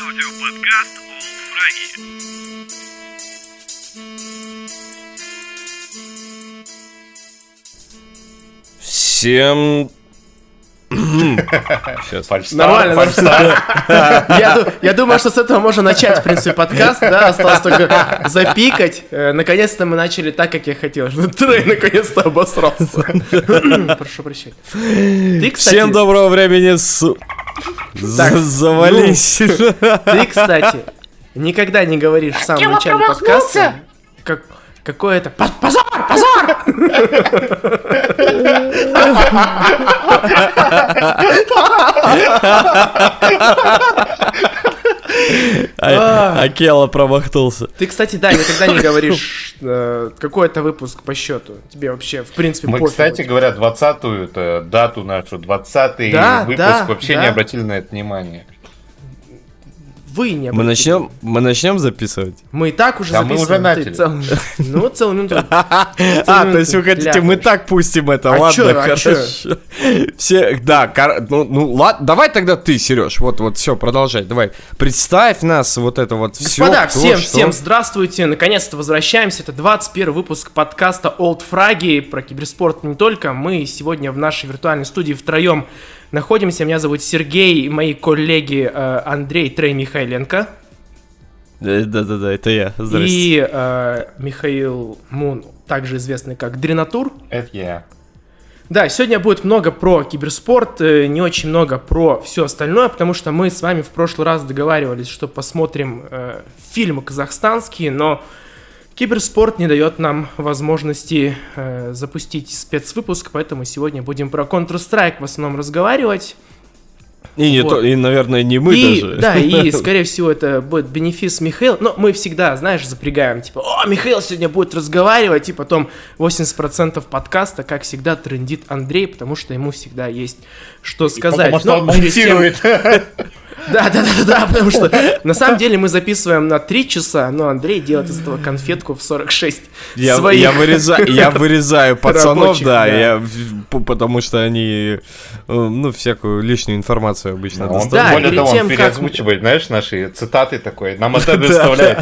Аудиоподкаст Олд Фраги. Всем... Сейчас. Фальстарт, Нормально, фальстарт. Я, я думаю, что с этого можно начать, в принципе, подкаст, да, осталось только запикать. Э, Наконец-то мы начали так, как я хотел. Трей наконец-то обосрался. Прошу прощения. Ты, кстати, Всем доброго времени с... Так, За- Завались. ты, кстати, никогда не говоришь в самом начале подкаста, как какое-то «По- позор, позор! А- Акела промахнулся. Ты, кстати, да, никогда не говоришь э, какой это выпуск по счету. Тебе вообще, в принципе, Мы, кстати говоря, 20-ю это дату нашу, 20-й Да, выпуск, вообще не обратили на это внимание. Вы не Мы обратили. начнем, мы начнем записывать? Мы и так уже Да мы записываем. уже Ты начали. цел- Ну, целую минуту. А, то есть вы хотите, мы так пустим это, А ладно, а хорошо. Все, да, ну, ну ладно, давай тогда ты, Сереж, вот, вот, все, продолжай, давай. Представь нас, вот это вот все. Господа, всем, всем здравствуйте. Наконец-то возвращаемся. Это 21 выпуск подкаста Old Фраги про киберспорт не только. Мы сегодня в нашей виртуальной студии втроем находимся. Меня зовут Сергей, мои коллеги э, Андрей Трей Михайленко Да-да-да, это я, здрасте. и э, Михаил Мун, также известный как Дренатур. Это я. Да, сегодня будет много про киберспорт, э, не очень много про все остальное, потому что мы с вами в прошлый раз договаривались, что посмотрим э, фильмы казахстанские, но киберспорт не дает нам возможности э, запустить спецвыпуск, поэтому сегодня будем про Counter-Strike в основном разговаривать. И, не вот. то, и, наверное, не мы и, даже. Да, и, скорее всего, это будет бенефис Михаил. Но мы всегда, знаешь, запрягаем, типа, о, Михаил сегодня будет разговаривать, и потом 80% подкаста, как всегда, трендит Андрей, потому что ему всегда есть что сказать. Потому что Но он перед тем- монтирует. Да, да, да, да, потому что на самом деле мы записываем на 3 часа, но Андрей делает из этого конфетку в 46 Я, своих. я, вырезаю, я вырезаю пацанов, Рабочих, да, да. Я, потому что они, э, ну, всякую лишнюю информацию обычно Он, доставляют. Да, более перед того, тем, он как- переозвучивает, знаешь, наши цитаты такой, нам это доставляет.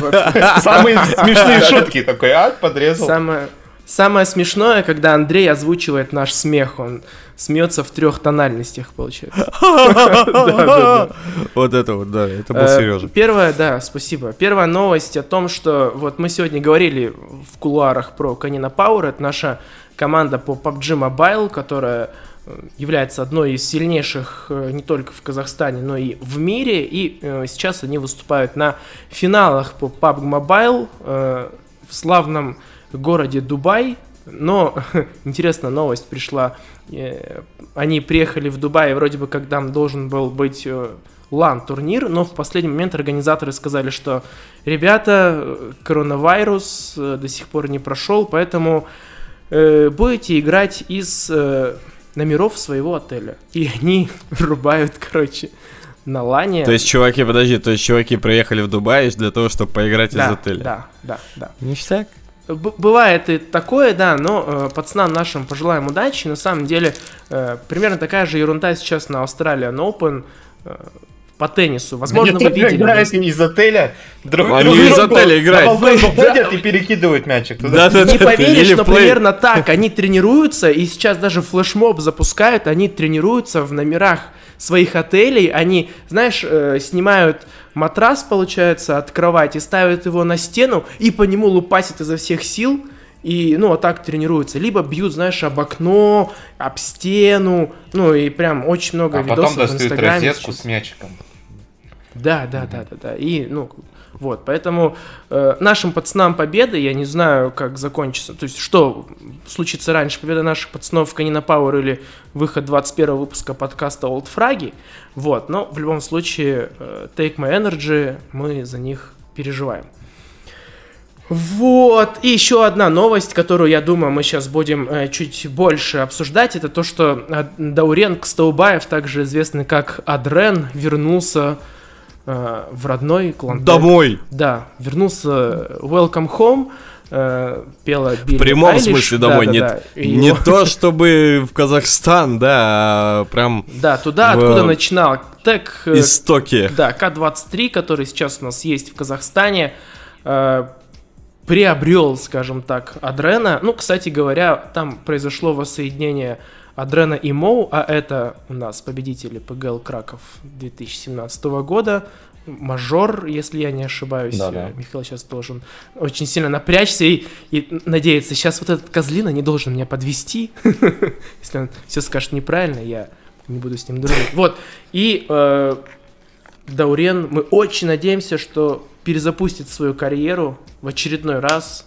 Самые смешные шутки такой, а, подрезал. Самое, самое смешное, когда Андрей озвучивает наш смех, он смеется в трех тональностях, получается. Вот это вот, да, это был Э, Сережа. Первая, да, спасибо. Первая новость о том, что вот мы сегодня говорили в кулуарах про Канина Power. Это наша команда по PUBG Mobile, которая э, является одной из сильнейших э, не только в Казахстане, но и в мире. И сейчас они выступают на финалах по PUBG Mobile в славном городе Дубай. Но интересная новость пришла. Э, Они приехали в Дубай, вроде бы, когда там должен был быть э, лан-турнир, но в последний момент организаторы сказали, что ребята, э, коронавирус до сих пор не прошел, поэтому э, будете играть из э, номеров своего отеля. И они рубают, короче, на лане. То есть, чуваки, подожди, то есть, чуваки приехали в Дубай для того, чтобы поиграть да, из отеля? Да, да, да. Ништяк. Б- Бывает и такое, да, но э, пацанам нашим пожелаем удачи. На самом деле, э, примерно такая же ерунда сейчас на Australian Open э, по теннису. Возможно, Они вы тоже видели. играют из отеля. Друг Они друг из другу отеля играют. Вы- выходят и перекидывают мячик туда. Да, да, Не да, поверишь, но плей. примерно так. Они тренируются, и сейчас даже флешмоб запускают, они тренируются в номерах своих отелей. Они, знаешь, э, снимают матрас, получается, от кровати, ставят его на стену и по нему лупасят изо всех сил. И, ну, вот так тренируются. Либо бьют, знаешь, об окно, об стену. Ну, и прям очень много А видосов потом в достают Инстаграме розетку сейчас. с мячиком. Да, да, да, да, да. И, ну, вот, поэтому э, нашим пацанам победы, я не знаю, как закончится. То есть, что случится раньше, победа наших пацанов в Канина Power или выход 21 выпуска подкаста Old Фраги. Вот, но в любом случае, э, Take My Energy, мы за них переживаем. Вот, и еще одна новость, которую, я думаю, мы сейчас будем э, чуть больше обсуждать, это то, что Даурен Кстаубаев, также известный как Адрен, вернулся э, в родной Клантек. Домой. Да, вернулся Welcome Home. э, пела Билли В прямом Айлиш. смысле домой, Да, не, да, да. И не его- то чтобы в Казахстан, да, а прям Да, туда, в- откуда начинал тег э, истоки. Да, К-23, который сейчас у нас есть в Казахстане, э, приобрел, скажем так, Адрена. Ну, кстати говоря, там произошло воссоединение Адрена и Моу, а это у нас победители ПГЛ Краков 2017 года. Мажор, если я не ошибаюсь. Да-да. Э, Михаил сейчас должен очень сильно напрячься и, и надеяться. Сейчас вот этот козлина не должен меня подвести. Если он все скажет неправильно, я не буду с ним дружить. Вот. И э, Даурен, мы очень надеемся, что перезапустит свою карьеру в очередной раз.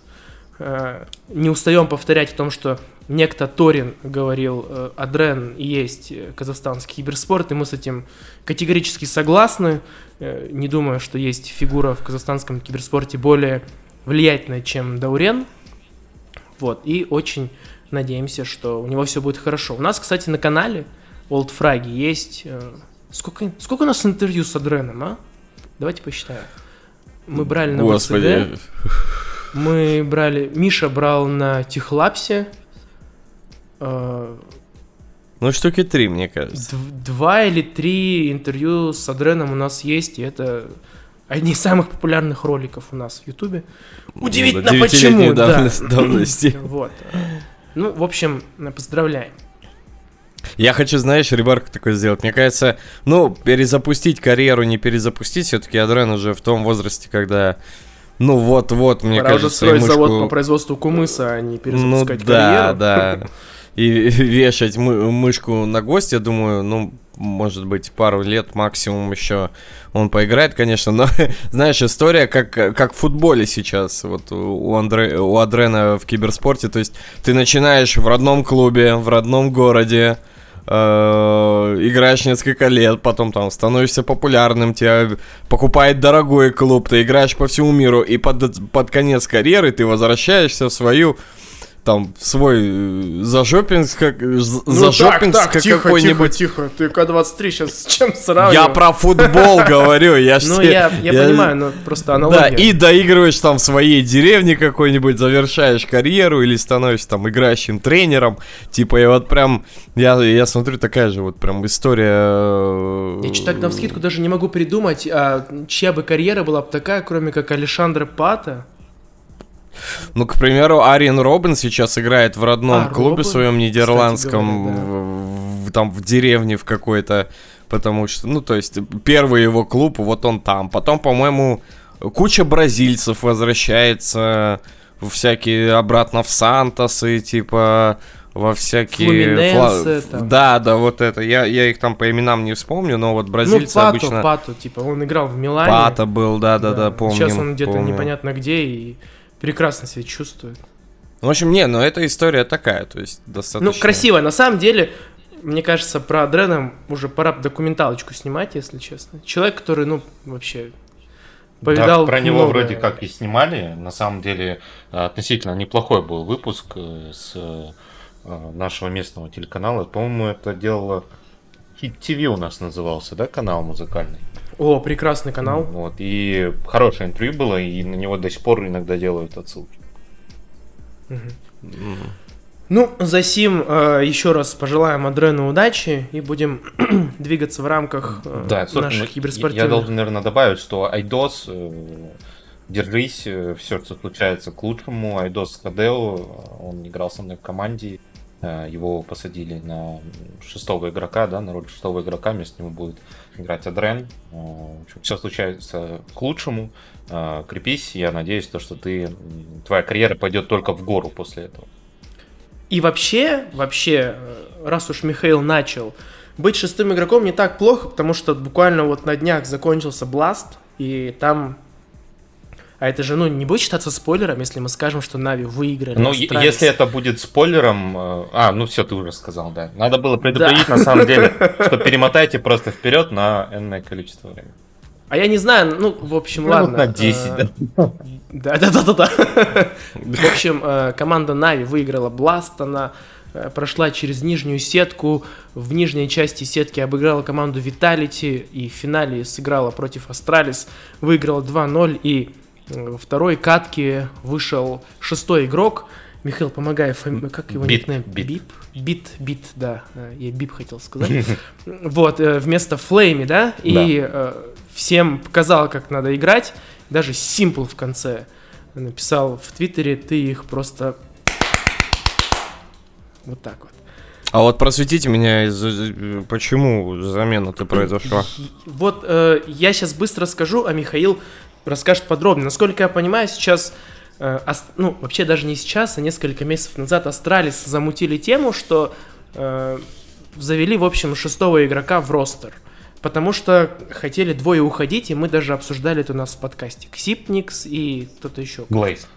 Э, Не устаем повторять о том, что некто Торин говорил, э, Адрен есть э, казахстанский киберспорт, и мы с этим категорически согласны. Э, Не думаю, что есть фигура в казахстанском киберспорте более влиятельная, чем Даурен. Вот, и очень надеемся, что у него все будет хорошо. У нас, кстати, на канале Old Fragi есть... Сколько, сколько у нас интервью с Адреном, а? Давайте посчитаем. Мы брали на Господи. ВЦГ, мы брали... Миша брал на Техлапсе. Э, Ну, штуки три, мне кажется. дв- Два или три интервью с Адреном у нас есть, и это одни из самых популярных роликов у нас в Ютубе. Удивительно, Ну, почему, девятилетней да. давности-. Вот. Ну, в общем, поздравляем. Я хочу, знаешь, ремарку такой сделать. Мне кажется, ну, перезапустить карьеру, не перезапустить, все-таки Адрен уже в том возрасте, когда, ну, вот-вот, мне Пора уже кажется, строить и завод мышку- по производству кумыса, а не Ну, перезапускать да, карьеру. да. И вешать мы- мышку на гость, я думаю, ну, может быть, пару лет максимум еще он поиграет, конечно, но, знаешь, история как, как в футболе сейчас, вот у, Андре, у Адрена в киберспорте, то есть ты начинаешь в родном клубе, в родном городе, э, играешь несколько лет, потом там становишься популярным, тебя покупает дорогой клуб, ты играешь по всему миру, и под, под конец карьеры ты возвращаешься в свою там свой э, зажопинск, как, з- Ну зажопинск так, так, тихо, тихо, какой-нибудь. тихо. Ты К-23 сейчас с чем сравниваешь? Я про футбол говорю, я Ну, я, я понимаю, но просто Да, аналогия. и доигрываешь там в своей деревне какой-нибудь, завершаешь карьеру или становишься там играющим тренером. Типа, я вот прям, я, я смотрю, такая же вот прям история... Я что-то так на вскидку даже не могу придумать, а чья бы карьера была бы такая, кроме как Александра Пата. Ну, к примеру, Ариен Робин сейчас играет в родном А, клубе Робин, своем нидерландском, кстати в- в- там в деревне в какой-то, потому что, ну, то есть, первый его клуб, вот он там. Потом, по-моему, куча бразильцев возвращается в всякие обратно в Сантосы, типа во всякие... Фла- там. Да, да, вот это. Я, я их там по именам не вспомню, но вот Ну, бразильцы Пато, обычно... Пато, типа, он играл в Милане. Пата был, да-да-да, помню. Сейчас он где-то непонятно где и прекрасно себя чувствует. В общем, не, ну эта история такая, то есть достаточно... Ну, красиво. На самом деле, мне кажется, про Адрена уже пора документалочку снимать, если честно. Человек, который, ну, вообще повидал Да, про него многое. вроде как и снимали. На самом деле э, относительно неплохой был выпуск э, с э, нашего местного телеканала. По-моему, это делало Hit TV у нас назывался, да, канал музыкальный. О, прекрасный канал. Вот, и хорошее интервью было, и на него до сих пор иногда делают отсылки. Ну, за сим э, еще раз пожелаем Адрену удачи и будем двигаться в рамках э, Да, наших я- киберспортивных. я должен, наверное, добавить, что Айдос, э, держись, все, что случается к лучшему. Айдос Хадео, э, он играл со мной в команде, э, его посадили на шестого игрока, да, на роль шестого игрока, вместо него будет играть Адрен. Все случается к лучшему. Э, Крепись, я надеюсь, то, что ты, твоя карьера пойдет только в гору после этого. И вообще, вообще, э, раз уж Михаил начал, быть шестым игроком не так плохо, потому что буквально вот на днях закончился BLAST, и там... А это же, ну, не будет считаться спойлером, если мы скажем, что NAVI выиграли. Ну, Astralis. если это будет спойлером... э, А, ну все, ты уже сказал, да. Надо было предупредить, на самом деле, что перемотайте просто вперед на энное количество времени. А я не знаю, ну, в общем, Минут ладно. на 10, э, Да, да, да, да, да. В общем, э, команда NAVI выиграла BLAST, она прошла через нижнюю сетку, в нижней части сетки обыграла команду Vitality и в финале сыграла против Astralis, выиграла 2-0 и второй катке вышел шестой игрок. Михаил, помогай, фами... как его Бит, никнейм? Бит. Бип? Бит, бит, да. э, Я бип хотел сказать. Вот, э, вместо Флейми, да? И э, всем показал, как надо играть. Даже Симпл в конце написал в Твиттере, ты их просто... Вот так вот. А вот просветите меня, почему замена-то произошла? Вот э, я сейчас быстро скажу, а Михаил расскажет подробно. Насколько я понимаю, сейчас, э, ас- ну, вообще даже не сейчас, а несколько месяцев назад Astralis замутили тему, что э, завели, в общем, шестого игрока в roster. Потому что хотели двое уходить, и мы даже обсуждали это у нас в подкасте. Зипникс и кто-то еще. Глейв.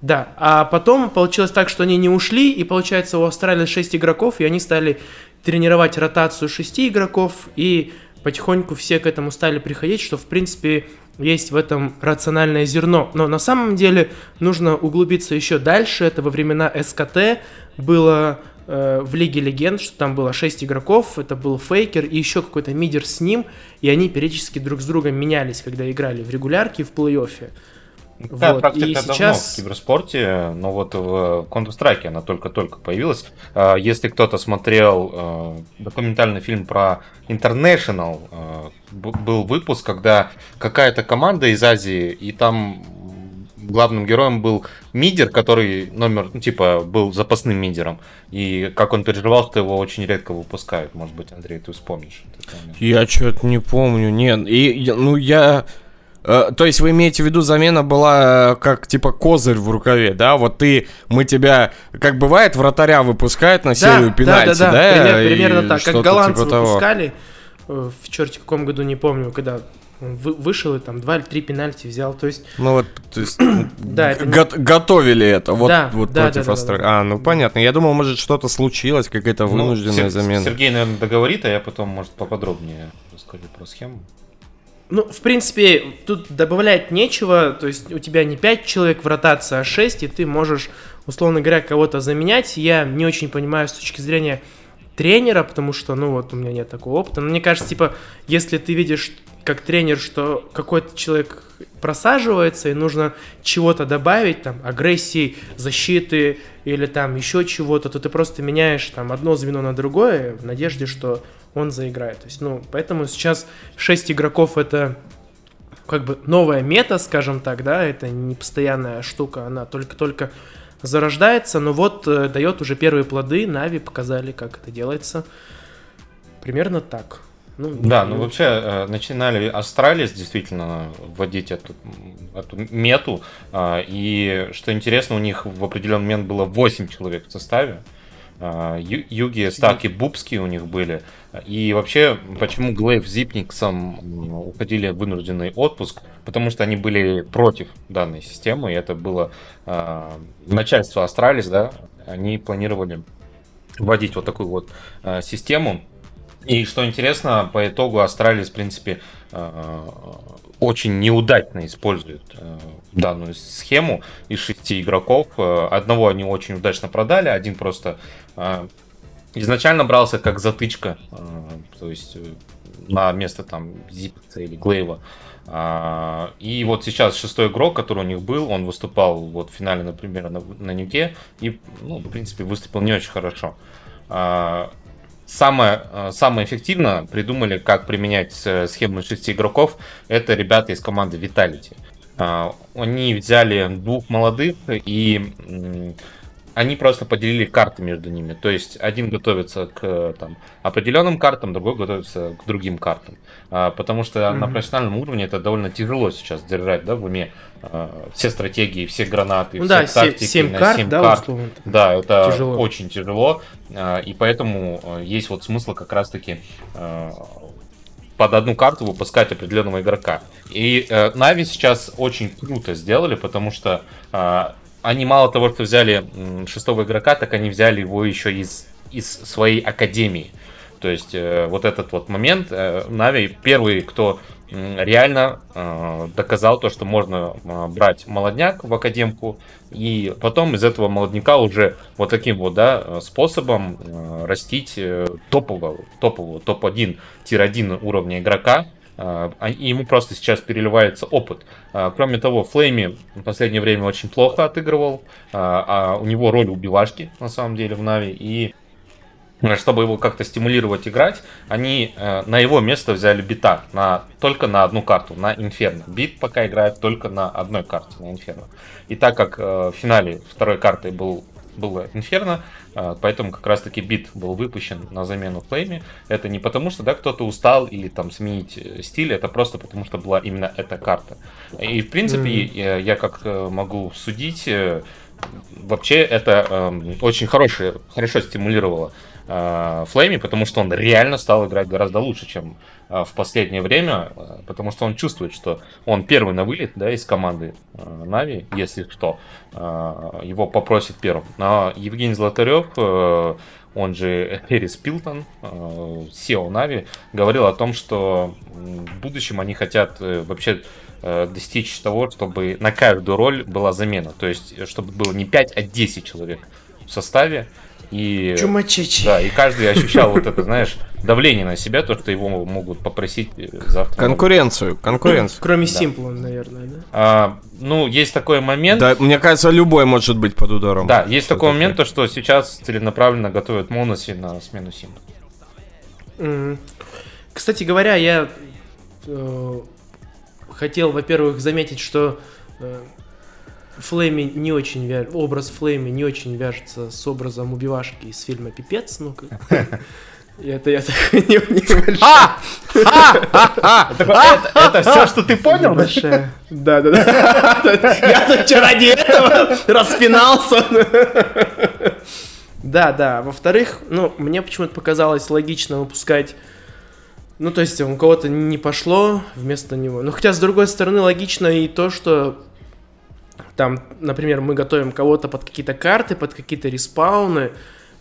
Да, а потом получилось так, что они не ушли, и получается у Австралии 6 игроков, и они стали тренировать ротацию 6 игроков, и потихоньку все к этому стали приходить, что в принципе есть в этом рациональное зерно. Но на самом деле нужно углубиться еще дальше. Это во времена СКТ было э, в Лиге Легенд, что там было 6 игроков, это был Фейкер и еще какой-то мидер с ним, и они периодически друг с другом менялись, когда играли в регулярке и в плей-оффе. Такая Вот, практика и давно сейчас- в киберспорте, но вот в Counter-Strike она только-только появилась. А, Если кто-то смотрел э, документальный фильм про International, б- был выпуск, когда какая-то команда из Азии, и там главным героем был мидер, который номер, ну, типа, был запасным мидером. И как он переживал, что его очень редко выпускают. Может быть, Андрей, ты вспомнишь. Я что-то не помню, нет. И, ну, я... э, то есть вы имеете в виду, замена была э, как типа козырь в рукаве, да? Вот ты, мы тебя, как бывает, вратаря выпускают на серию пенальти, да? пример- и примерно так. Как голландцы типа того. выпускали э, в черте каком году, не помню, когда вы- вышел и там два или три пенальти взял. То есть, Ну вот, то есть, Да, это не- готовили это, вот, Да, вот да, против да, да, Австралии. да. А, ну понятно. Я думал, может, что-то случилось, какая-то Ну, вынужденная Сер- замена. Сергей, наверное, договорит, а я потом, может, поподробнее расскажу про схему. Ну, в принципе, тут добавлять нечего. То есть, у тебя не 5 человек в ротации, а 6, и ты можешь, условно говоря, кого-то заменять. Я не очень понимаю с точки зрения тренера, потому что, ну, вот у меня нет такого опыта. Но мне кажется, типа, если ты видишь как тренер, что какой-то человек просаживается и нужно чего-то добавить, там, агрессии, защиты или там еще чего-то, то ты просто меняешь там одно звено на другое в надежде, что он заиграет. То есть, ну, поэтому сейчас 6 игроков это как бы новая мета, скажем так, да, это не постоянная штука, она только-только зарождается, но вот э, дает уже первые плоды, NAVI показали, как это делается. Примерно так. Ну, Да, ну вообще э, начинали Astralis действительно вводить эту, эту мету. а, И что интересно, у них в определенный момент было 8 человек в составе. Ю- Юги, Стак и Бубский у них были. И вообще, почему Глейв с Зипниксом уходили в вынужденный отпуск? Потому что они были против данной системы. И это было а, начальство Astralis, да, они планировали вводить вот такую вот а, систему. И что интересно, по итогу Astralis, в принципе, э, очень неудачно использует э, данную схему из шести игроков. Э, Одного они очень удачно продали, один просто э, изначально брался как затычка, то есть на место там Зипца или Глейва. А, И вот сейчас шестой игрок, который у них был, он выступал вот в финале, например, на, на Нюке и, ну, в принципе, выступил не очень хорошо. Самое, э, самое эффективно придумали, как применять э, схему шести игроков, это ребята из команды Vitality. А, Они взяли двух молодых и они просто поделили карты между ними. То есть один готовится к там, определенным картам, другой готовится к другим картам. А, Потому что на Мгм. профессиональном уровне это довольно тяжело сейчас держать да, в уме э, все стратегии, все гранаты, Ну все да, тактики 7 на карт, семь да, карт. условно. Да, это Тяжело. очень тяжело, а, и поэтому э, есть вот смысл как раз-таки э, под одну карту выпускать определенного игрока. И э, Нави сейчас очень круто сделали, потому что э, они мало того, что взяли шестого игрока, так они взяли его еще из, из своей академии. То есть э, вот этот вот момент, э, Нави первый, кто реально э, доказал то, что можно э, брать молодняк в академку, и потом из этого молодняка уже вот таким вот да, способом э, растить э, топового, топового топ-1, tier-1 уровня игрока, а, а ему просто сейчас переливается опыт. А, кроме того, Флейми в последнее время очень плохо отыгрывал, а у него роль убивашки, на самом деле, в NAVI, и чтобы его как-то стимулировать играть, они э, на его место взяли бита на, только на одну карту, на Инферно. Бит пока играет только на одной карте, на Инферно. И так как э, в финале второй картой был было Инферно, а, поэтому как раз-таки бит был выпущен на замену Флейме. Это не потому, что да, кто-то устал или там сменить э, стиль, это просто потому, что была именно эта карта. И в принципе, mm-hmm. я, как э, могу судить, э, вообще это э, очень хорошее, хорошо стимулировало э, Флейми, потому что он реально стал играть гораздо лучше, чем в последнее время, э, потому что он чувствует, что он первый на вылет да, из команды э, NAVI, если что, э, его попросит первым. Но Евгений Золотарев, э, он же Эрис Пилтон, э, SEO Нави, говорил о том, что в будущем они хотят э, вообще э, достичь того, чтобы на каждую роль была замена. То есть, чтобы было не 5, а 10 человек в составе. И, Чумачечи. Да, и каждый ощущал вот это, знаешь, давление на себя, то, что его могут попросить э, завтра. Конкуренцию, конкуренцию. Кроме да. Симпла, наверное, да? А, ну, есть такой момент. Да, мне кажется, любой может быть под ударом. Да, есть такой момент, то, что сейчас целенаправленно готовят Монеси на смену Симпла. Mm. Кстати говоря, я э, хотел, во-первых, заметить, что э, Флейми не очень вя... образ Флейми не очень вяжется с образом убивашки из фильма «Пипец», ну как... Это я так не! Это все, что ты понял? Да, да, да. Я тут ради этого распинался. Да, да. Во-вторых, ну, мне почему-то показалось логично выпускать ну, то есть у кого-то не пошло вместо него. Но хотя, с другой стороны, логично и то, что там, например, мы готовим кого-то под какие-то карты, под какие-то респауны,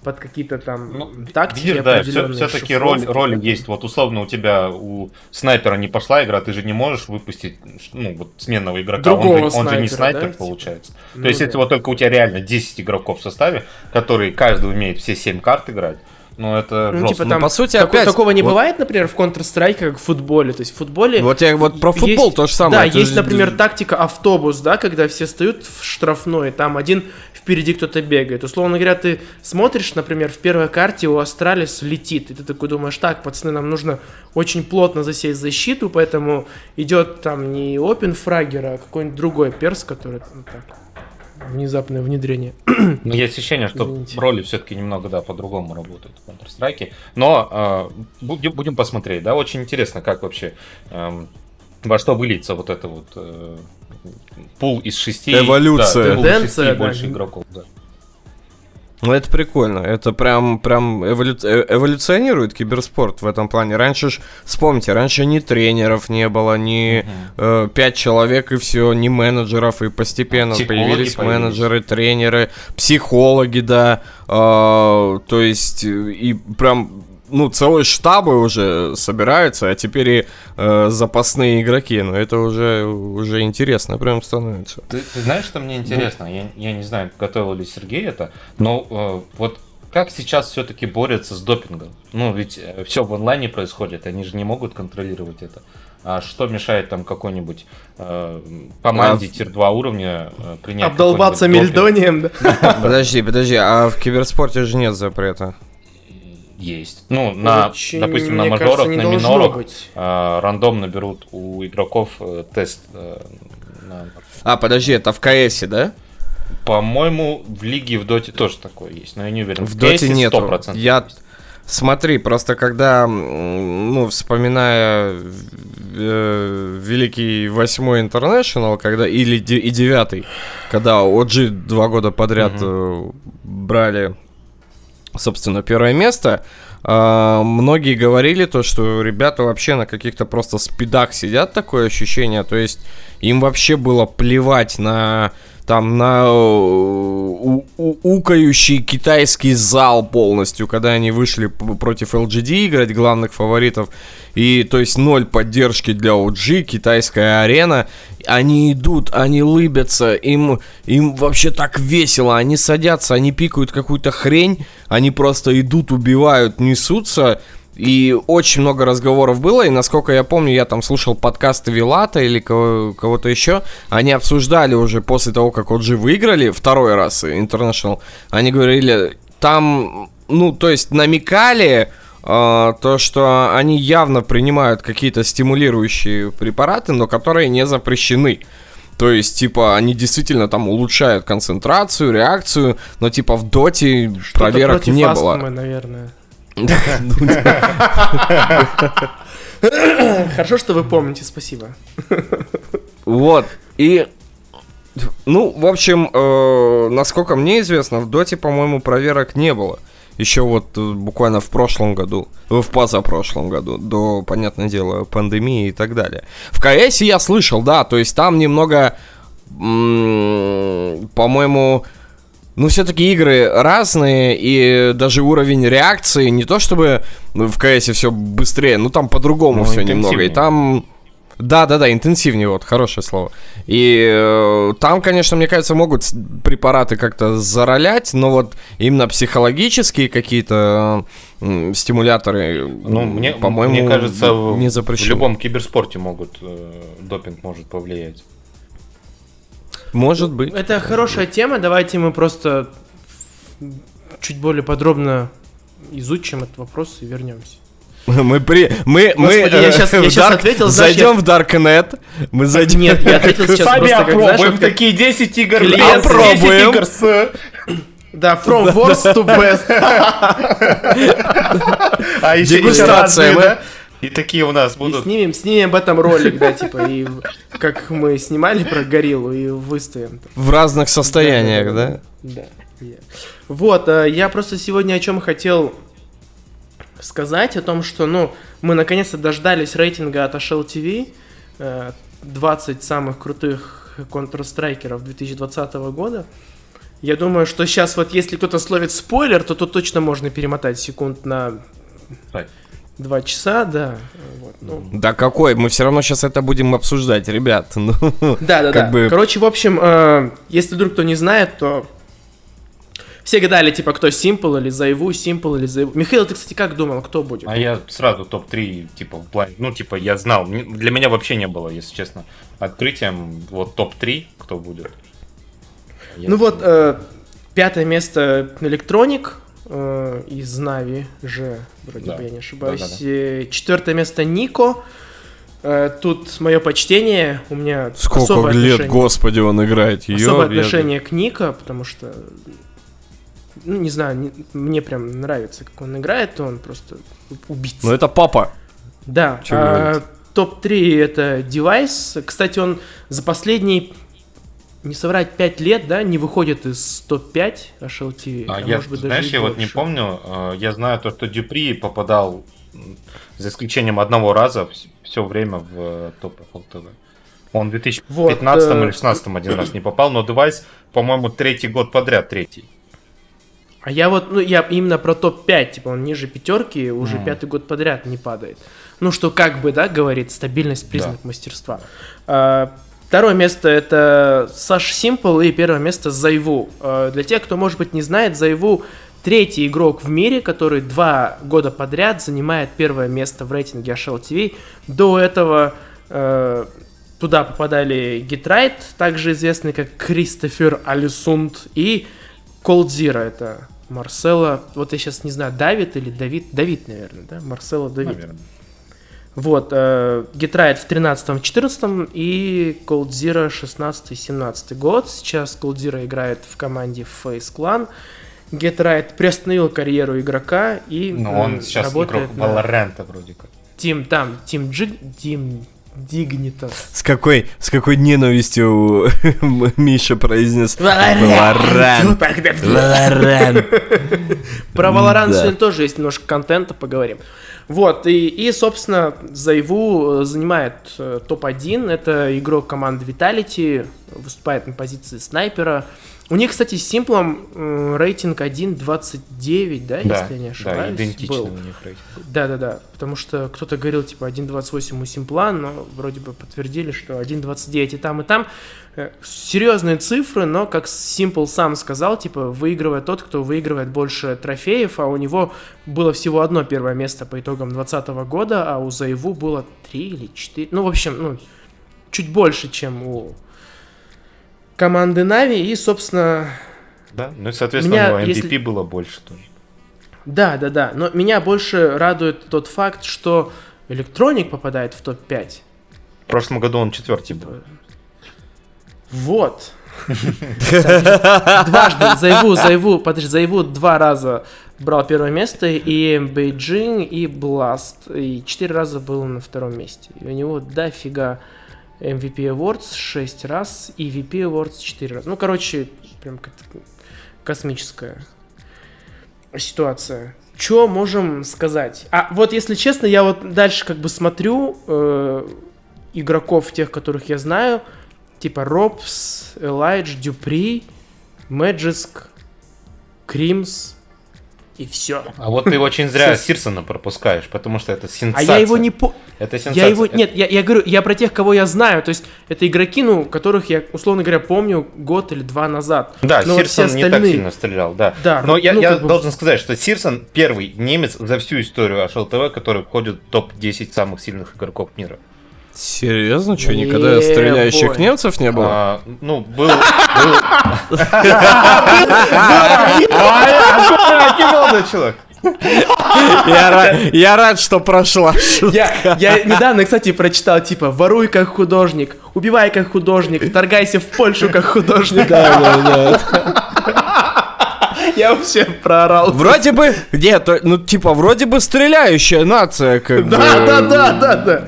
под какие-то там ну, тактики видишь, да, все, все-таки роль, роль есть. Вот условно у тебя у снайпера не пошла игра, ты же не можешь выпустить ну, вот, сменного игрока. Другого он, же, он же не снайпер, да? Типа? получается. Ну, То есть, да. если вот только у тебя реально 10 игроков в составе, которые каждый умеет все 7 карт играть, ну, это ну, жестко. типа, там, ну, по сути, тако, опять... Такого не вот... бывает, например, в Counter-Strike, как в футболе. То есть в футболе... Вот я вот про футбол есть, то же самое. Да, это есть, же... например, тактика автобус, да, когда все стоят в штрафной, там один впереди кто-то бегает. Условно говоря, ты смотришь, например, в первой карте у Astralis летит, и ты такой думаешь, так, пацаны, нам нужно очень плотно засесть защиту, поэтому идет там не Open Fragger, а какой-нибудь другой перс, который ну, так, внезапное внедрение. Ну, есть ощущение, что Извините. роли все-таки немного, да, по-другому работают в Counter-Strike. Но э, будем, будем посмотреть, да, очень интересно, как вообще, э, во что выльется вот это вот э, пул из шести. Эволюция. Да, пул из шести больше игроков, да. Ну, это прикольно. Это прям, прям эволю... Э, эволюционирует киберспорт в этом плане. Раньше ж, вспомните, раньше ни тренеров не было, ни угу. э, пять человек и все, ни менеджеров, и постепенно психологи появились, появились менеджеры, тренеры, психологи, да. Э, то есть, и прям ну, целые штабы уже собираются, а теперь и э, запасные игроки. Но это уже, уже интересно прям становится. Ты, ты знаешь, что мне интересно? Ну... Я, я не знаю, готовил ли Сергей это, но э, вот как сейчас все-таки борются с допингом? Ну, ведь э, все в онлайне происходит, они же не могут контролировать это. А что мешает там какой-нибудь э, команде а... тир-2 уровня э, принять Обдолбаться мельдонием, да? Подожди, подожди, а в киберспорте же нет запрета есть. Ну, на, Очень, допустим, на мажорах, кажется, на минорах э, рандомно берут у игроков э, тест. Э, на... А, подожди, это в КСе, да? По-моему, в лиге в доте тоже такое есть, но я не уверен. В, в доте нет. Я... Есть. Смотри, просто когда, ну, вспоминая э, великий восьмой интернешнл, когда или и девятый, когда OG два года подряд угу. брали собственно, первое место. А, многие говорили то, что ребята вообще на каких-то просто спидах сидят, такое ощущение. То есть им вообще было плевать на там на у, укающий китайский зал полностью, когда они вышли против LGD играть главных фаворитов. И то есть ноль поддержки для OG, китайская арена. Они идут, они лыбятся, им, им вообще так весело. Они садятся, они пикают какую-то хрень, они просто идут, убивают, несутся. И очень много разговоров было, и насколько я помню, я там слушал подкасты Вилата или кого- кого-то еще, они обсуждали уже после того, как OG выиграли второй раз International, они говорили, там, ну, то есть намекали, э, то, что они явно принимают какие-то стимулирующие препараты, но которые не запрещены. То есть, типа, они действительно там улучшают концентрацию, реакцию, но, типа, в доте Что-то проверок не астмы, было. наверное. Хорошо, что вы помните, спасибо. Вот. И ну, в общем, э, насколько мне известно, в Доте, по-моему, проверок не было. Еще вот э, буквально в прошлом году, э, в позапрошлом году, до, понятное дело, пандемии и так далее. В КС я слышал, да, то есть там немного, м, по-моему, ну, все-таки игры разные, и даже уровень реакции, не то чтобы в КС все быстрее, ну там по-другому Ну, все немного. И там. Да, да, да, интенсивнее, вот, хорошее слово. И э, там, конечно, мне кажется, могут препараты как-то заролять, но вот именно психологические какие-то э, стимуляторы, Ну, мне, по-моему, мне кажется, в, не в запрещены. любом киберспорте могут э, допинг может повлиять. Может быть. Это хорошая тема, давайте мы просто чуть более подробно изучим этот вопрос и вернемся. Мы при... Мы, мы Господи, я э, щас- я в щас Dark- ответил, знаешь, Зайдем в Darknet, мы зайдем... Нет, я ответил сейчас Сами просто как, знаешь, опробуем вот как- такие 10 игр. клиент, блин, 10 опробуем. игр с... Да, from worst to best. А еще Дегустация, разные, мы- да? И такие у нас И будут. снимем, снимем об этом ролик, да, типа, и как мы снимали про гориллу и выставим. В разных состояниях, да? Да. Вот, э, я просто сегодня о чем хотел сказать, о том, что, ну, мы наконец-то дождались рейтинга от HL TV, э, 20 самых крутых Counter-Strikеров 2020 года. Я думаю, что сейчас вот если кто-то словит спойлер, то тут точно можно перемотать секунд на. Два часа, да. Вот, ну, Да какой? Мы все равно сейчас это будем обсуждать, ребят. Ну, Да, да, Как да. бы- Короче, в общем, э, если вдруг кто не знает, то все гадали, типа, кто Simple или Зайву, Simple или Зайву. Михаил, ты, кстати, как думал, кто будет? А я сразу топ-3, типа, в плане, ну, типа, я знал. Для меня вообще не было, если честно, открытием, вот топ-3, кто будет. Я- Ну вот, э, пятое место Электроник э, из Нави же, вроде Да. бы я не ошибаюсь. Да-да-да. Э, Четвертое место Нико. Э, Тут мое почтение, у меня сколько особое лет, отношение- господи, он играет. Её, особое я- отношение к Ника, потому что, ну, не знаю, не- мне прям нравится, как он играет, он просто убийца. Ну это папа. Да, а, говорить. топ-3 это девайс. Кстати, он за последние, не соврать, 5 лет, да, не выходит из топ-5 HLTV. А а я, может быть, знаешь, даже я вот не больше. помню, э, я знаю то, что Дюпри попадал, за исключением одного раза, все время в э, топ ЛТВ. Он в 2015 Вот, э, или 2016 один раз не попал, но девайс, по-моему, третий год подряд, третий. А я вот, ну, я именно про топ-5, типа, он ниже пятерки уже Мгм. пятый год подряд не падает. Ну, что как бы, да, говорит, стабильность признак мастерства. А, второе место это Саш Симпл и первое место Зайву. А, для тех, кто, может быть, не знает, Зайву третий игрок в мире, который два года подряд занимает первое место в рейтинге HL TV. До этого э, туда попадали Гитрайт, также известный как Кристофер Алисунд, и Zero, это Марсело, вот я сейчас не знаю, Давид или Давид, Давид, наверное, да, Марсело Давид. Наверное. Вот, э, в 13-14 и Cold Zero 16-17 год. Сейчас Cold Zero играет в команде Face Clan. Гетрайт приостановил карьеру игрока и Но Ну, он сейчас работает игрок на Valorant вроде как. Team, там, Team, Jig, Team Dignitas. С какой, с какой ненавистью Миша произнес. Valorant. Valorant. Про Да. сегодня тоже есть немножко контента, поговорим. Вот, и, и собственно, Зайву э, занимает э, топ-1. Это игрок команды Vitality, выступает на позиции снайпера. У них, кстати, с Симплом э, рейтинг 1.29, да, Да, если я не да, ошибаюсь, идентично был. у них рейтинг. Да-да-да, потому что кто-то говорил, типа, 1.28 у Симпла, но вроде бы подтвердили, что 1.29 и там, и там. Э, Серьезные цифры, но, как Симпл сам сказал, типа, выигрывает тот, кто выигрывает больше трофеев, а у него было всего одно первое место по итогам итогам 2020 года, а у Заеву было 3 или 4. Ну, в общем, ну, чуть больше, чем у команды NaVi. И, собственно, Да, ну и, соответственно, Меня, у него MVP если- было больше тоже. да, да, да. Но меня больше радует тот факт, что electroNic попадает в топ-5. В прошлом году он четвертый был. Вот. Дважды Зайву, Зайву, подожди, ZywOo два раза брал первое место, и Beijing, и BLAST, и четыре раза был на втором месте. И у него дофига MVP Awards 6 раз, и VP Awards 4 раза. Ну, короче, прям как-то космическая ситуация. Что можем сказать? А вот, если честно, я вот дальше как бы смотрю э, игроков, тех, которых я знаю, типа Робс, Элайдж, Дюпри, Мэджиск, Кримс и все. А вот ты очень зря Со- Сирсона пропускаешь, потому что это А сенсация. я его не по... Это сенсация. Я его... Нет, я, я говорю, я про тех, кого я знаю. То есть это игроки, ну, которых я, условно говоря, помню год или два назад. Да, Но вот все Сирсон не так остальные- сильно стрелял, да. Да, Но я, ну, я как бы- должен сказать, что Сирсон первый немец за всю историю HLTV, который входит в топ-10 самых сильных игроков мира. Серьезно? Что, никогда стреляющих немцев не было? А, ну, был... человек. Я ра- Я рад, что прошла. Я, я недавно, кстати, прочитал, типа, воруй как художник, убивай как художник, вторгайся в Польшу как художник. Я вообще проорал. Вроде бы, нет, ну типа вроде бы стреляющая нация, как бы. Да, да, да, да, да.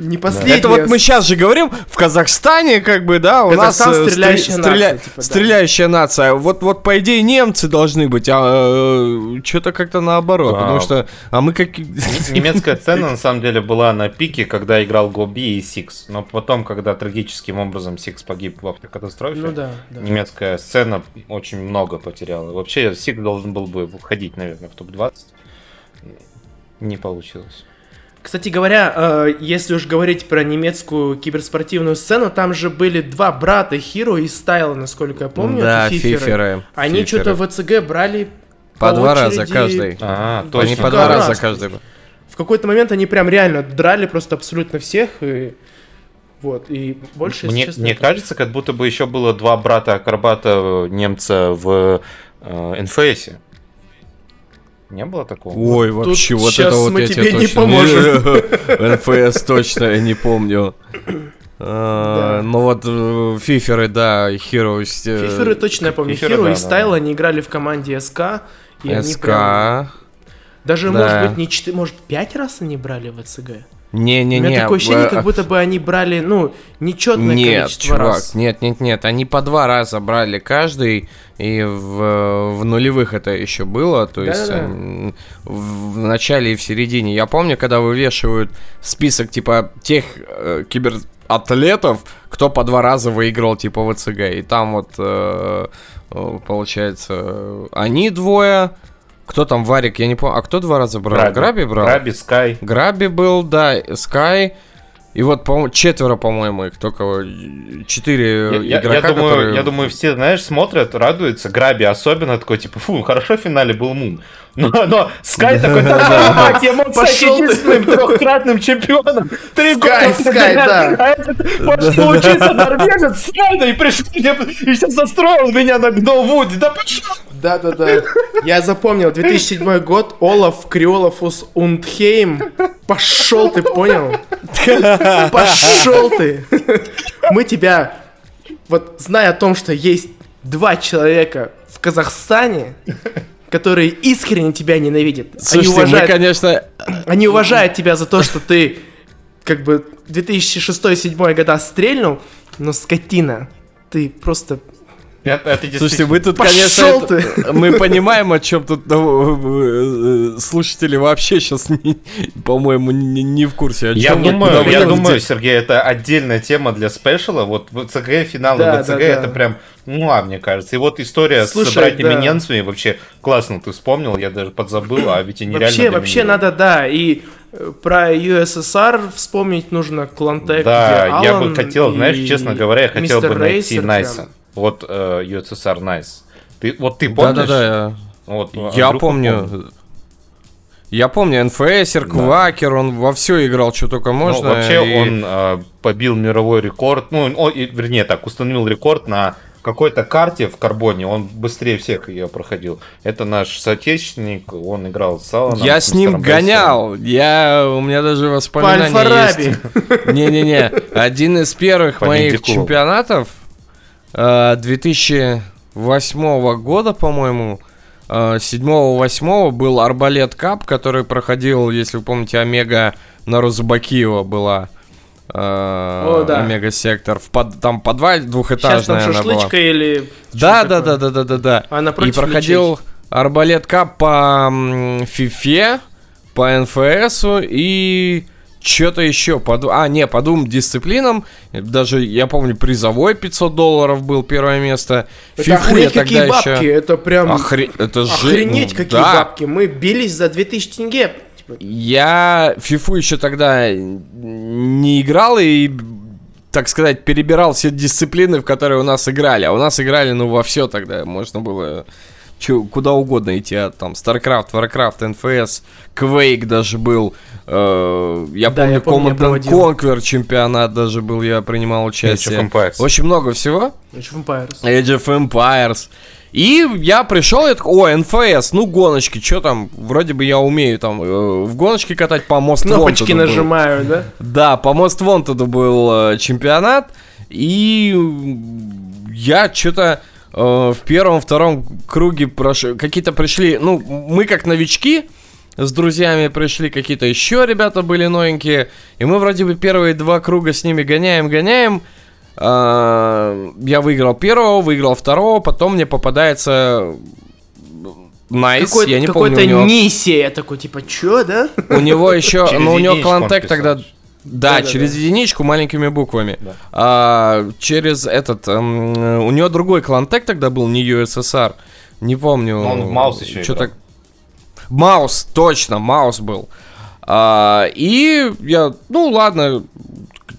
Не последняя. Это вот мы сейчас же говорим, в Казахстане, как бы, да, у нас Казахстан э, стреляющая стреля- нация, типа, да. стреляющая нация. Вот, вот по идее немцы должны быть, а что-то как-то наоборот, А. потому что, а мы как Немецкая сцена на самом деле была на пике, когда играл gob b и cyx. Но потом, когда трагическим образом cyx погиб в автокатастрофе, Ну да, да. немецкая сцена очень много потеряла. Вообще, cyx должен был бы входить, наверное, в топ-20. Не получилось. Кстати говоря, э, если уж говорить про немецкую киберспортивную сцену, там же были два брата hero и styla, насколько я помню. да, это фиферы. фиферы. Они фиферы. что-то в WCG брали по два раза очереди. каждый. А, Они точно. по два раз. раза каждый. В какой-то момент они прям реально драли просто абсолютно всех и вот и больше, если Мне, честно, мне это- кажется, как будто бы еще было два брата-акробата немца в э, НФСе. Не было такого? Ой, вообще, вот это вот мы я тебе тебе не точно НФС точно я не помню. А, Да. Ну вот э, фиферы, да, Heroes. э, Фиферы точно я помню. Хиро да, и Стайл, да. они играли в команде СК. И они СК. прям- даже, да. может быть, не 4, может, 5 раз они брали в ЭЦГ? У Не-не-не. меня такое ощущение, как будто бы они брали, ну, нечетное Нет, количество чувак, раз. нет, нет, нет, они по два раза брали каждый, и в, в нулевых это еще было, то есть Да-да-да. м, в, в начале и в середине. Я помню, когда вывешивают список типа тех э, кибератлетов, кто по два раза выиграл типа в ЦГ, и там вот э, э, получается они двое, кто там Варик, я не помню, а кто два раза брал? Граби, брал? Граби, Скай. Граби был, да, Скай. И вот, по четверо, по-моему, их только четыре Я, я- игрока, я думаю, которые... я думаю, все, знаешь, смотрят, радуются. Граби особенно такой, типа, фу, хорошо в финале был Мун. Но, но Скай такой, да твою мать, я мог стать единственным трехкратным чемпионом. Три Скай, года Скай, да. А этот пошел учиться норвежец с Скайда и пришел и сейчас застроил меня на Гновуде. Да пошел. Да-да-да. Я запомнил, 2007 год, Олаф Криолофус Ундхейм. Пошел ты, понял? Пошел ты. Мы тебя, вот зная о том, что есть два человека в Казахстане, которые искренне тебя ненавидят. они, Слушайте, мы, уважают, конечно... они уважают тебя за то, что ты как бы 2006-2007 года стрельнул, но скотина, ты просто Это, это Слушайте, мы тут, Пошёл конечно, это- мы понимаем, о чем тут ну, э, э, слушатели вообще сейчас, по-моему, не, не в курсе. О Я думаю, я думаю, Сергей, это отдельная тема для спешала. Вот в ЦГ, финалы Да, ВЦГ, да, да. это прям, ну, а, мне кажется. И вот история Слушай, с братьями да. немцами вообще классно ты вспомнил, я даже подзабыл, а ведь они Вообще, реально вообще доминируют. надо, да, и э, про USSR вспомнить нужно Клантек, Да, где я Алан бы хотел, знаешь, честно говоря, я хотел бы найти Найса. прям. Вот э, USSR Nice. Ты, вот ты помнишь? Да-да-да, Вот, я, а помню. помнит. Я помню, НФСер, Квакер, он во все играл, что только можно. Ну, вообще и- он э, побил мировой рекорд, ну, он, вернее так, установил рекорд на какой-то карте в карбоне, он быстрее всех ее проходил. Это наш соотечественник, он играл с Аланом. Я с ним гонял. Я, у меня даже По воспоминания Альфараби. есть. Не-не-не. Один из первых По моих чемпионатов 2008 года, по-моему, э, 7-8 был Арбалет Кап, который проходил, если вы помните, Омега на Розубакиева была. э, О, да. Омега сектор. В под, там подвал Сейчас двухэтажная там она была. шашлычка или... Да, да, да, да, да, да, да. А И проходил арбалет кап по фифе, по НФСу и что-то еще. По, а, не, по двум дисциплинам. Даже, я помню, призовой 500 долларов был первое место. Это Фифу я охренеть какие тогда бабки, еще... это прям... Охре- Это же... Охренеть ну, какие да. бабки. Мы бились за 2000 тенге. Типа, Я фифу еще тогда не играл и, так сказать, перебирал все дисциплины, в которые у нас играли. А у нас играли, ну, во все тогда. Можно было чё- куда угодно идти. От, там, StarCraft, Warcraft, NFS, Quake даже был. Э, я Да, помню, я помню, Command. Conquer чемпионат даже был, я принимал Age участие. of Empires. Очень много всего. Age of Empires. Age of Empires. И я пришел, я такой, о, НФС, ну гоночки, что там, вроде бы я умею там э, в гоночке катать по Most Кнопочки Wanted был. нажимаю, да? Да, по Most Wanted был э, чемпионат, и я что-то в первом-втором круге прошел, какие-то пришли, ну, мы как новички, с друзьями пришли, какие-то еще ребята были новенькие, и мы вроде бы первые два круга с ними гоняем, гоняем, а, я выиграл первого, выиграл второго, потом мне попадается Найс, Какой-то я не помню, какой-то него, Нисия. Я такой, типа, чё, да? у него еще, ну у него Клантек тогда, да, Да-да-да. через единичку маленькими буквами. Да. А, через этот, эм, у него другой Клантек тогда был, не USSR, не помню. Но он в Маус еще играл. так... Маус, точно, Маус был. А, и я, ну ладно,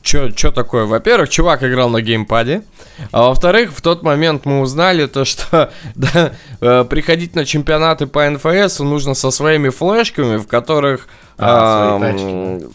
что такое? Во-первых, чувак играл на геймпаде. А во-вторых, в тот момент мы узнали то, что да, э, приходить на чемпионаты по НФС нужно со своими флешками, в которых А, тачки,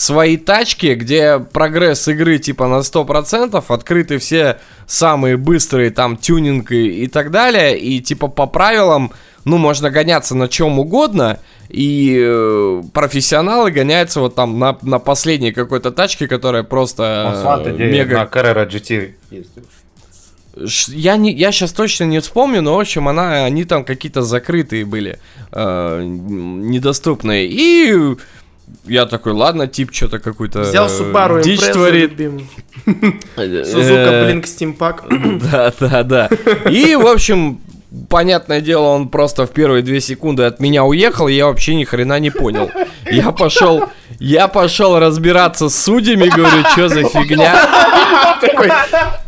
свои тачки, где прогресс игры типа на 100%, открыты все самые быстрые там тюнинг и, и так далее, и типа по правилам, ну, можно гоняться на чем угодно, и э, профессионалы гоняются вот там на, на последней какой-то тачке, которая просто э, мега на Carrera GT ездил. Я, не, я сейчас точно не вспомню, но, в общем, она, они там какие-то закрытые были, э, недоступные. И я такой, ладно, тип что-то какой-то Взял Subaru Э, дичь Impreza, творит. любимый. Suzuka Blink Steampack. Да, да, да. И, в общем, понятное дело, он просто в первые две секунды от меня уехал, и я вообще ни хрена не понял. Я пошел, я пошел разбираться с судьями, говорю, что за фигня.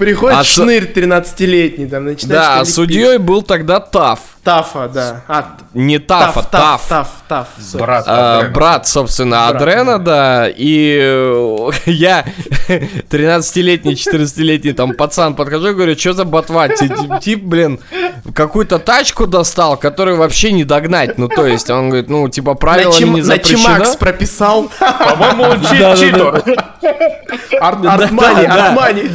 Приходит А шнырь 13-летний, там, начинает Да, а судьей был тогда Таф. Тафа, да. А, Не Тафа, Таф, Таф. Таф. Брат, А, брат, собственно, Брат, Адрена, да, и э, я 13-летний, 14-летний там пацан подхожу и говорю, что за ботва? Ти- ти- Тип, блин, какую-то тачку достал, которую вообще не догнать, ну, то есть, он говорит, ну, типа, На, правилами не на запрещено. Чимакс прописал. По-моему, он чи- Да-да-да. читер. Ар- Артмани. Артмани.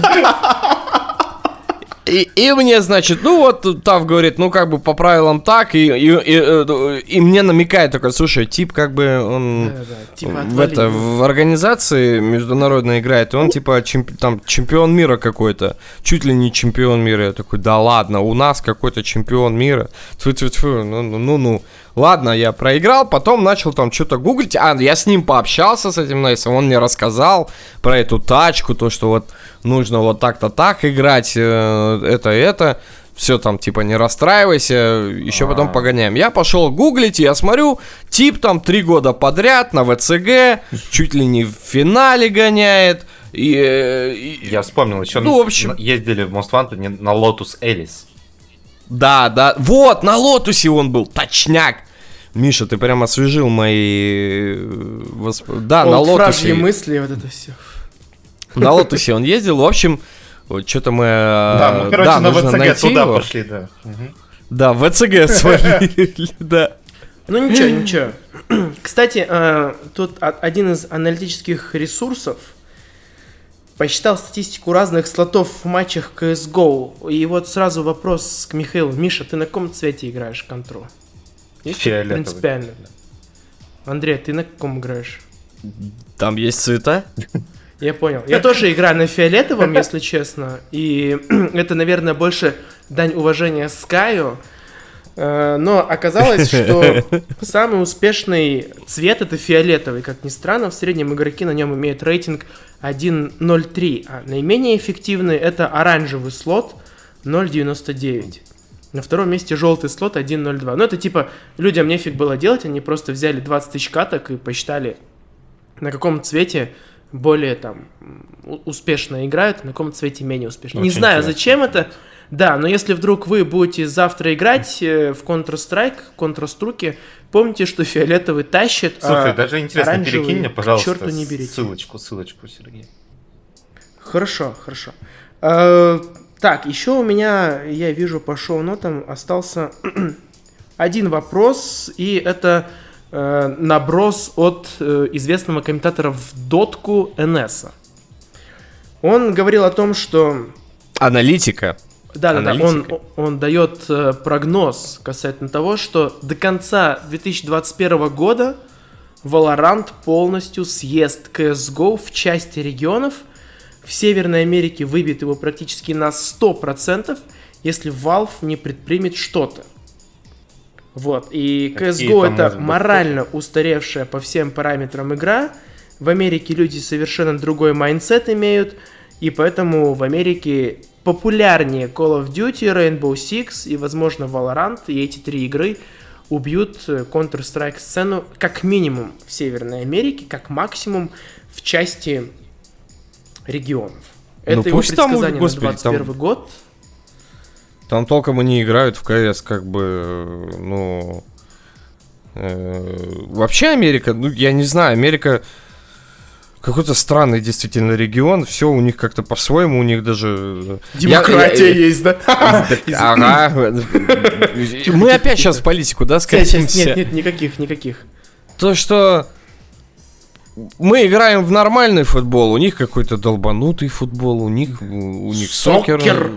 И, и мне, значит, ну вот Тав говорит, ну как бы по правилам так, и, и, и, э, и мне намекает такой, слушай, тип как бы он типа, в это в организации международной играет, и он типа чемпи- там чемпион мира какой-то, чуть ли не чемпион мира. Я такой, да ладно, у нас какой-то чемпион мира. Тьфу-тьфу-тьфу, ну ну ну ну. Ладно, я проиграл, потом начал там что-то гуглить. А, я с ним пообщался, с этим Нейсом, он мне рассказал про эту тачку, то, что вот нужно вот так-то так играть, э, это это. Все там, типа, не расстраивайся, еще потом погоняем. Я пошел гуглить, и я смотрю, тип там три года подряд на ВЦГ, чуть ли не в финале гоняет. И, э, и- Я вспомнил, еще Ну, в общем. ездили в Most Wanted на Lotus Элис. Да, да. Вот, на Лотусе он был, точняк. Миша, ты прям освежил мои... э, восп- Да, на Олдфражьи Лотусе. мысли, вот это все. На Лотусе он ездил. В общем, что-то мы... э, Да, мы, короче, на нужно ВЦГ туда его. пошли, да. Мгм. Да, в ВЦГ свалили, да. Ну ничего, ничего. Кстати, э, тут один из аналитических ресурсов посчитал статистику разных слотов в матчах CSGO. И вот сразу вопрос к Михаилу. Миша, ты на каком цвете играешь контру? Есть Фиолетовый. Принципиально. Андрей, ты на каком играешь? Там есть цвета? Я понял. Я тоже играю на фиолетовом, если честно. И это, наверное, больше дань уважения Скаю. Э, Но оказалось, что самый успешный цвет это фиолетовый. Как ни странно, в среднем игроки на нем имеют рейтинг 1.03, а наименее эффективный это оранжевый слот 0.99. На втором месте желтый слот 1.02. Ну это типа людям нефиг было делать, они просто взяли 20 тысяч каток и посчитали, на каком цвете более там успешно играют, на каком цвете менее успешно. Не Очень знаю, интересно. зачем это. Да, но если вдруг вы будете завтра играть э, в Counter-Strike, Counter-Struke, помните, что фиолетовый тащит, Слушай, а даже интересно, перекинь мне, пожалуйста, черту не берите. ссылочку, ссылочку, Сергей. Хорошо, хорошо. Э, так, еще у меня, я вижу по шоу-нотам, остался один вопрос, и это э, наброс от э, известного комментатора в дотку НС. Он говорил о том, что Аналитика. Да, да, да. Он, он дает э, прогноз касательно того, что до конца 2021 года Valorant полностью съест CSGO в части регионов. В Северной Америке выбьет его практически на 100%, если Valve не предпримет что-то. Вот, и CSGO это быть морально устаревшая по всем параметрам игра. В Америке люди совершенно другой mindset имеют, и поэтому в Америке популярнее Call of Duty, Rainbow Six и, возможно, Valorant, и эти три игры убьют э, Counter-Strike сцену как минимум в Северной Америке, как максимум в части регионов. Ну, Это его пусть там, предсказание господи, на 21 там- год. Там толком и не играют в CS, как бы, ну... э, вообще Америка, ну, я не знаю, Америка какой-то странный действительно регион, все у них как-то по-своему, у них даже... э, Демократия я- я- есть, да? Ага. Мы опять сейчас в политику, да, Нет, нет, скатимся? нет, никаких, никаких. То, что мы играем в нормальный футбол, у них какой-то долбанутый футбол, у них у них сокер. Сокер.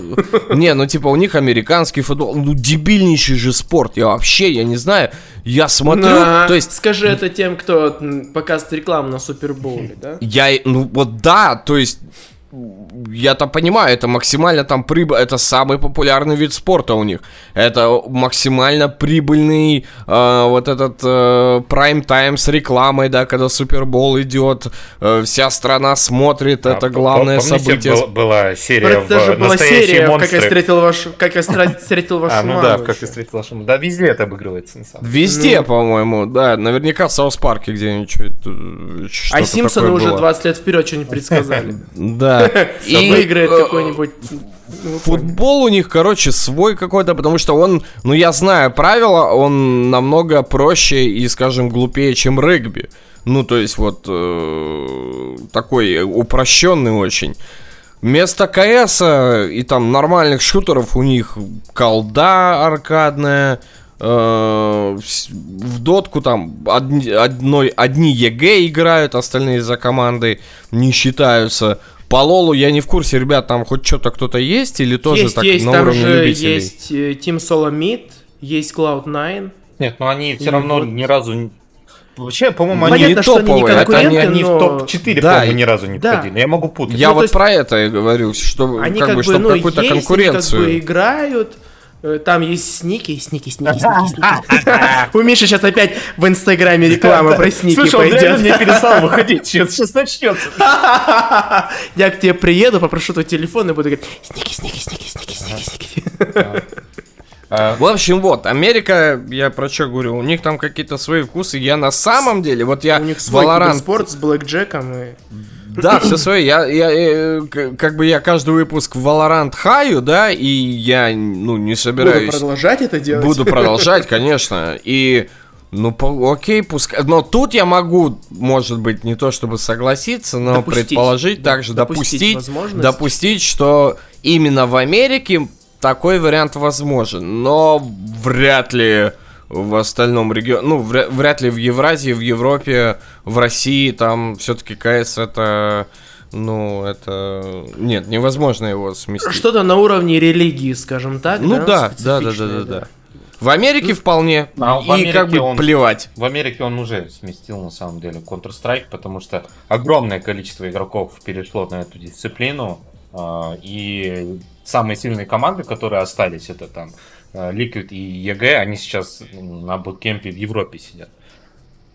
Не, ну типа у них американский футбол, ну дебильнейший же спорт. Я вообще, я не знаю, я смотрю, На- то есть Скажи это тем, кто показывает рекламу на Супербоуле, да? я, ну вот да, то есть я-то понимаю, это максимально там прибыль, это самый популярный вид спорта у них. Это максимально прибыльный э, вот этот прайм-тайм с рекламой, да, когда Супербол идет, э, вся страна смотрит, это А, главное помните, событие. была, была серия Это даже в была «Настоящие серия, в как я монстры». встретил вашу, как я встретил вашу А, ну маму да, как ты встретил вашу маму. Да, везде это обыгрывается, на самом деле. Везде, Ну. по-моему, да, наверняка в South Park е где-нибудь что-то А Симпсоны уже было. 20 лет вперед что-нибудь предсказали. Да. И, Выиграет э, какой-нибудь... ну. Футбол у них, короче, свой какой-то, потому что он, ну я знаю правила, он намного проще и, скажем, глупее, чем регби. Ну, то есть вот э, такой упрощенный очень. Вместо CS и там нормальных шутеров у них колда аркадная, э, в дотку там одни, одной, одни EG играют, остальные за командой не считаются. По Лолу я не в курсе, ребят, там хоть что-то кто-то есть или тоже Есть, так есть, на там уровне же любителей? есть э, Team Solo Mid, есть Cloud9. Нет, но они все равно вот- ни разу... Вообще, по-моему, они, Понятно, они не топовые, это конкуренты, они в но... топ-4, Да, по-моему, ни разу не да. входили. Я могу путать. Я Ну, вот есть- про это и говорю, что Они как как бы, бы, чтобы ну, какую-то есть, конкуренцию. они как бы играют, там есть сники, сники, сники, сники, сники. У Миши сейчас опять в инстаграме реклама про сники Слушай, он реально пойдет. мне перестал выходить. Сейчас, сейчас начнется. Я к тебе приеду, попрошу твой телефон и буду говорить, сники, сники, сники, сники, сники, сники. А, В общем, вот, Америка, я про что говорю, у них там какие-то свои вкусы. Я на самом деле, вот я У них свой спорт с блэкджеком и... Да, все свое. Я, я, э, как бы я каждый выпуск в Valorant хаю, да, и я, ну, не Буду собираюсь. продолжать это делать. Буду продолжать, конечно. И, ну, по- окей, пускай. Но тут я могу, может быть, не то чтобы согласиться, но Допустить. предположить, также допустить допустить, допустить, что именно в Америке такой вариант возможен. Но вряд ли в остальном регионе, ну, вря- вряд ли в Евразии, в Европе, в России, там все-таки КС это, ну, это, нет, невозможно его сместить. Что-то на уровне религии, скажем так. Ну да, да, да, да, да, да. В Америке вполне, А в и Америке как бы он- плевать. В Америке он уже сместил на самом деле Counter-Strike, потому что огромное количество игроков перешло на эту дисциплину. а, И самые сильные команды, которые остались, это там Liquid и EG, они сейчас на буткемпе в Европе сидят.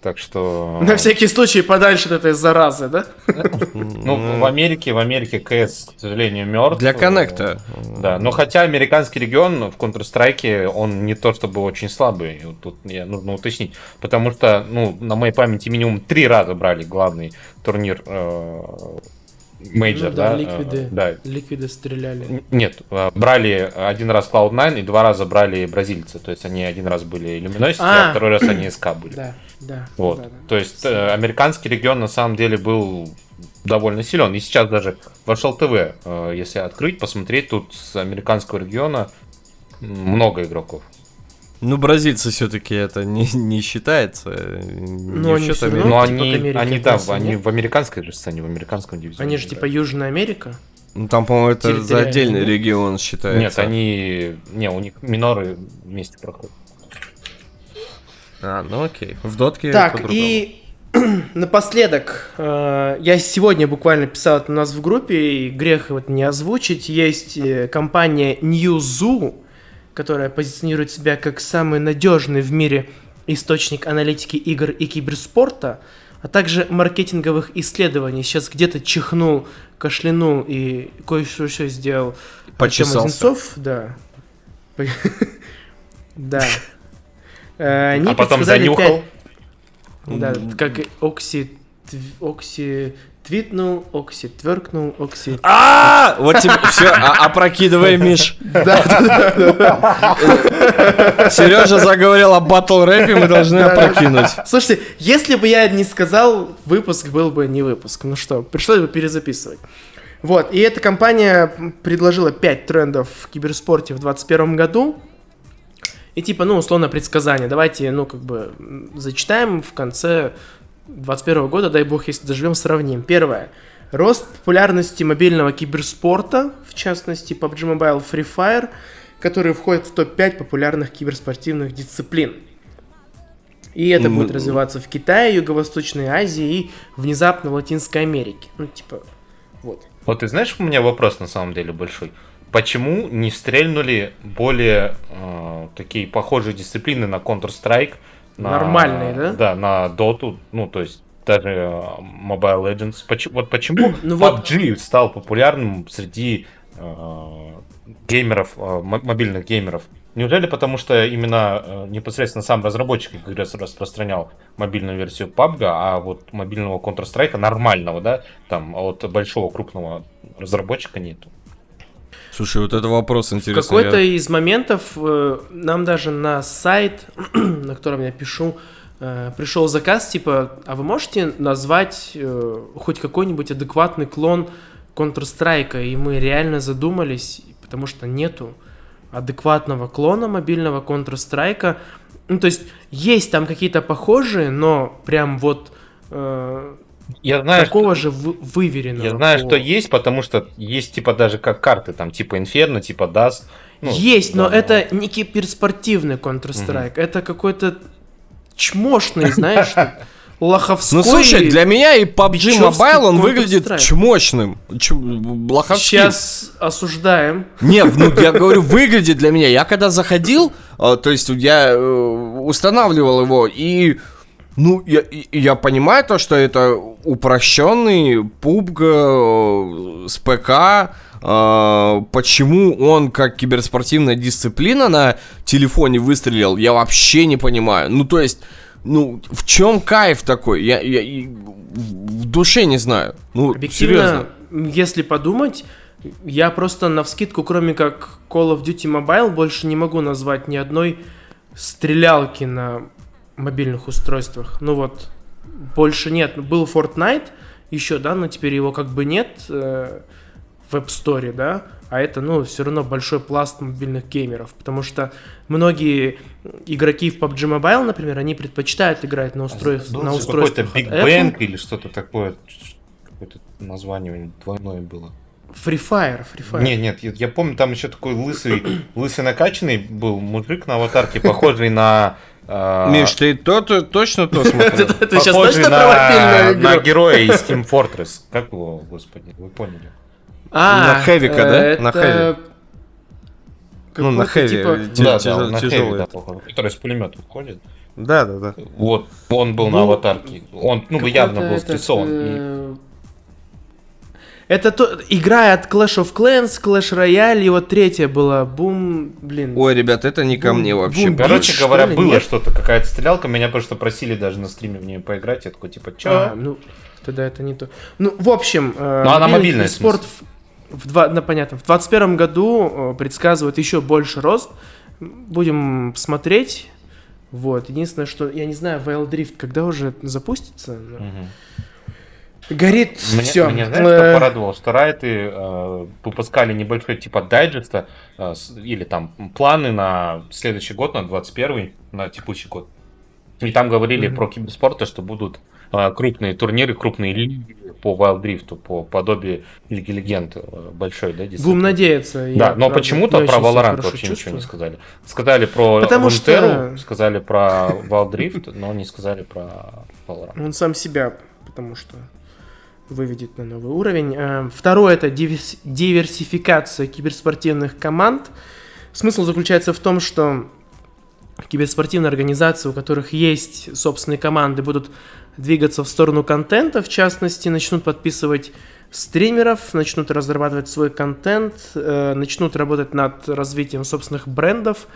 Так что... На всякий случай подальше от этой заразы, да? Ну, в Америке, в Америке КС, к сожалению, мертв. Для коннекта. Да, но хотя американский регион в Counter-Strike, он не то чтобы очень слабый, тут мне нужно уточнить, потому что, ну, на моей памяти минимум три раза брали главный турнир э, major, Ну да, да? Liquid ы. э, да. Liquid ы стреляли. Нет, э, брали один раз Cloud9 и два раза брали бразильцы, то есть они один раз были Luminosity, а, А. второй раз они СК были. Да, да. Вот. да, да. То есть э, американский регион на самом деле был довольно силен. И сейчас даже вот HLTV, если открыть, посмотреть, тут с американского региона много игроков. Ну, бразильцы все-таки это не, не считается. Ну, не они всё Америки. равно- Но типа они, Америке они да, относятся, они в американской же сцене, в американском дивизионе. Они же типа Южная Америка. Ну, там, по-моему, это за отдельный регион считается. Нет, они... Не, у них миноры вместе проходят. А, ну окей. В дотке Так, по-другому. и напоследок, э, я сегодня буквально писал это у нас в группе, и грех вот не озвучить, есть э, компания Newzoo, которая позиционирует себя как самый надежный в мире источник аналитики игр и киберспорта, а также маркетинговых исследований. Сейчас где-то чихнул, кашлянул и кое-что еще сделал Почесался. Одинцов, да. Да. Э, а потом занюхал. Да, как Окси... Окси твитнул, Окси тверкнул, Окси... А, вот тебе все, опрокидывай, Миш. Сережа заговорил о батл рэпе, мы должны опрокинуть. Слушайте, если бы я не сказал, выпуск был бы не выпуск. Ну что, пришлось бы перезаписывать. Вот, и эта компания предложила 5 трендов в киберспорте в 2021 году. И типа, ну, условно, предсказание. Давайте, ну, как бы, зачитаем в конце 2021 года, дай бог, если доживем, сравним. Первое. Рост популярности мобильного киберспорта, в частности, PUBG Mobile Free Fire, которые входят в топ-5 популярных киберспортивных дисциплин. И это будет развиваться в Китае, Юго-Восточной Азии и внезапно в Латинской Америке. Ну, типа, вот. Вот ты знаешь, у меня вопрос на самом деле большой. Почему не стрельнули более э, такие похожие дисциплины на Counter-Strike? На- Нормальные, да? Да, на Dota, ну то есть даже э, Mobile Legends. Почему, вот почему Ну вот- PUBG стал популярным среди э, геймеров, э, мо- мобильных геймеров? Неужели потому, что именно э, непосредственно сам разработчик раз распространял мобильную версию PUBG, а вот мобильного Counter-Strike нормального, да, там от большого крупного разработчика нету? Слушай, вот это вопрос В интересный. какой-то Я- из моментов э, нам даже на сайт, на котором я пишу, э, пришел заказ, типа, а вы можете назвать э, хоть какой-нибудь адекватный клон Counter-Strike? И мы реально задумались, потому что нету адекватного клона мобильного Counter-Strike. Ну, то есть, есть там какие-то похожие, но прям вот э, Я знаю, такого что, же вы- выверенного. я знаю, по- что есть, потому что есть типа даже как карты, там типа Inferno, типа Dust. Ну, Есть, но да, это не киберспортивный Counter-Strike. Это какой-то чмошный, знаешь, лоховской. Ну слушай, для меня и PUBG Mobile он выглядит Counter-Strike. чмочным. Ч- лоховским. Сейчас осуждаем. Нет, ну я говорю, выглядит для меня. Я когда заходил, э, то есть я э, устанавливал его, и ну, я, я понимаю то, что это упрощенный PUBG э, с ПК. э, почему он как киберспортивная дисциплина на телефоне выстрелил, я вообще не понимаю. Ну, то есть, ну, в чем кайф такой? Я, я и в душе не знаю. Ну, серьезно. если подумать, я просто на вскидку, кроме как Call of Duty Mobile, больше не могу назвать ни одной стрелялки на мобильных устройствах. Ну вот, больше нет. Был Fortnite еще, да, но теперь его как бы нет. Э, в App Store, да, а это, ну, все равно большой пласт мобильных геймеров, потому что многие игроки в PUBG Mobile, например, они предпочитают играть на, устройств, Был на устройствах Какой-то Big. Bang или что-то такое. Какое-то название двойное было. Free Fire, Free Fire. Не, нет, я, я помню, там еще такой лысый, лысый накачанный был мужик на аватарке, похожий на... э, Миш, ты то, то точно то смотрел? Ты сейчас точно про на, на героя из Team Fortress. Как его, господи, вы поняли? А, На Хэвика, да? На это Хэви. Ну, на хэви. типа- Ти- да, тяжел- да, на тяжелый который с пулемета ходит. Да, да, да. Вот, он был на Ну, аватарке. Он, ну, явно был. И- э, Это то, игра от Clash of Clans, Clash Royale, и вот третья была, бум, блин. Ой, ребят, это не ко Бум- мне вообще. бум- Короче что говоря, ли, было нет? что-то, какая-то стрелялка. Меня просто просили даже на стриме в нее поиграть. Я такой, типа, чё? А, ну, тогда это не то. Ну, в общем, э, Ну, она мобильный мобильная, спорт в, в два, ну, понятно, в 21 году э, предсказывают еще больше рост. Будем смотреть. Вот. Единственное, что я не знаю, Wild Drift когда уже запустится. но Мгм. Горит Мне, все. меня знаешь, что порадовало? Что райты э, выпускали небольшой типа дайджеста э, или там планы на следующий год, на 21 на текущий год. И там говорили Мгм. про киберспорта, что будут э, крупные турниры, крупные лиги по Wild Drift, по подобию Лиги Легенд э, большой, да, Будем надеяться. Да, но почему-то про Valorant вообще ничего чувствую. не сказали. Сказали про Потому Runeterra, что- сказали про Wild Drift, но не сказали про Valorant. Он сам себя, потому что выведет на новый уровень. Э, Второе это диверс- диверсификация киберспортивных команд. Смысл заключается в том, что киберспортивные организации, у которых есть собственные команды, будут двигаться в сторону контента, в частности, начнут подписывать стримеров, начнут разрабатывать свой контент, э, начнут работать над развитием собственных брендов,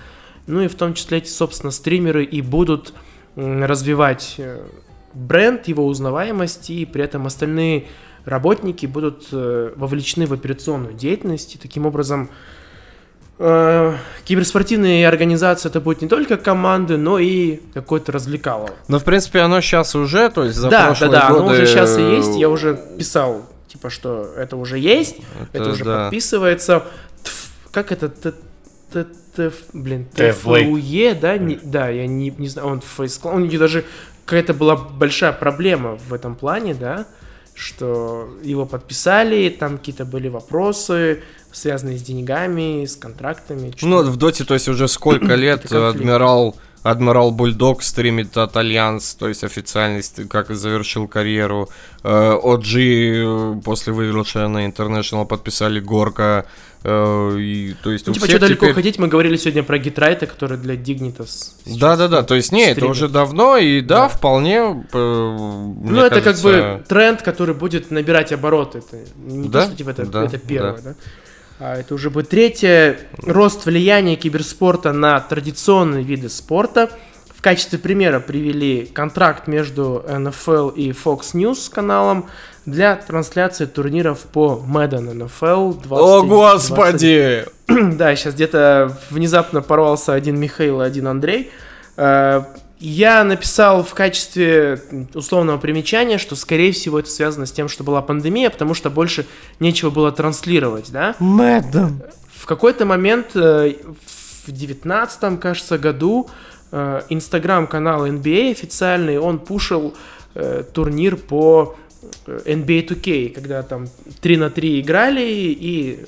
ну и в том числе эти, собственно, стримеры и будут развивать э, бренд, его узнаваемость, и при этом остальные работники будут э, вовлечены в операционную деятельность, и таким образом э, киберспортивные организации это будет не только команды, но и какой-то развлекало. Ну, в принципе, оно сейчас уже, то есть за да, да, прошлые да, оно годы, уже сейчас и есть. Я уже писал, типа, что это уже есть, это, Это уже да. подписывается. Тф, как это? Т- т- т- блин, Тфлейк. ТФУЕ, да? Не- да, я не, не знаю, он фейс У них даже какая-то была большая проблема в этом плане, да, что его подписали, там какие-то были вопросы, связанные с деньгами, с контрактами. Ну, вот в Доте, то есть уже сколько лет. Admiral Admiral Bulldog стримит от Альянс, то есть официально, ст- как завершил карьеру. Э, OG э, после выигрыша на International подписали Gorgc а. э, и, то есть Ну, типа, что далеко теперь- ходить, мы говорили сегодня про GeT_RiGhT а, который для Dignitas. сейчас Да-да-да, то есть не, это стримит. уже давно, и да, Да. вполне, э, Ну, это как кажется, бы тренд, который будет набирать обороты. Это не Да, то, что типа это, да, это первое, да. А это уже будет третье. Рост влияния киберспорта на традиционные виды спорта. В качестве примера привели контракт между NFL и Fox News каналом для трансляции турниров по Madden NFL 20 О, господи! Да, сейчас где-то внезапно порвался один Михаил и один Андрей. Я написал в качестве условного примечания, что, скорее всего, это связано с тем, что была пандемия, потому что больше нечего было транслировать, да? Мэдден. В какой-то момент, э, в девятнадцатом, кажется, году, э, инстаграм-канал NBA официальный, он пушил э, турнир по NBA 2K, когда там 3 на 3 играли и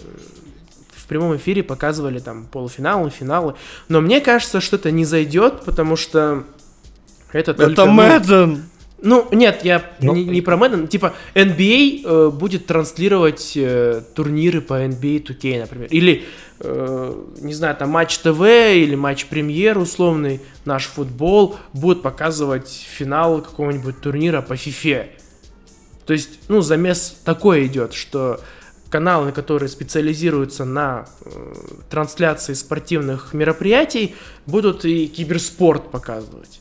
в прямом эфире показывали там полуфиналы, финалы. Но мне кажется, что это не зайдет, потому что это только... Это ну, Мэдден! ну, нет, я Ну, не, не про Madden. Типа, NBA э, будет транслировать э, турниры по NBA 2K, например. Или, э, не знаю, там Матч ТВ или Матч Премьер условный, наш футбол, будут показывать финал какого-нибудь турнира по FIFA. То есть, ну, замес такой идет, что каналы, которые специализируются на э, трансляции спортивных мероприятий, будут и киберспорт показывать.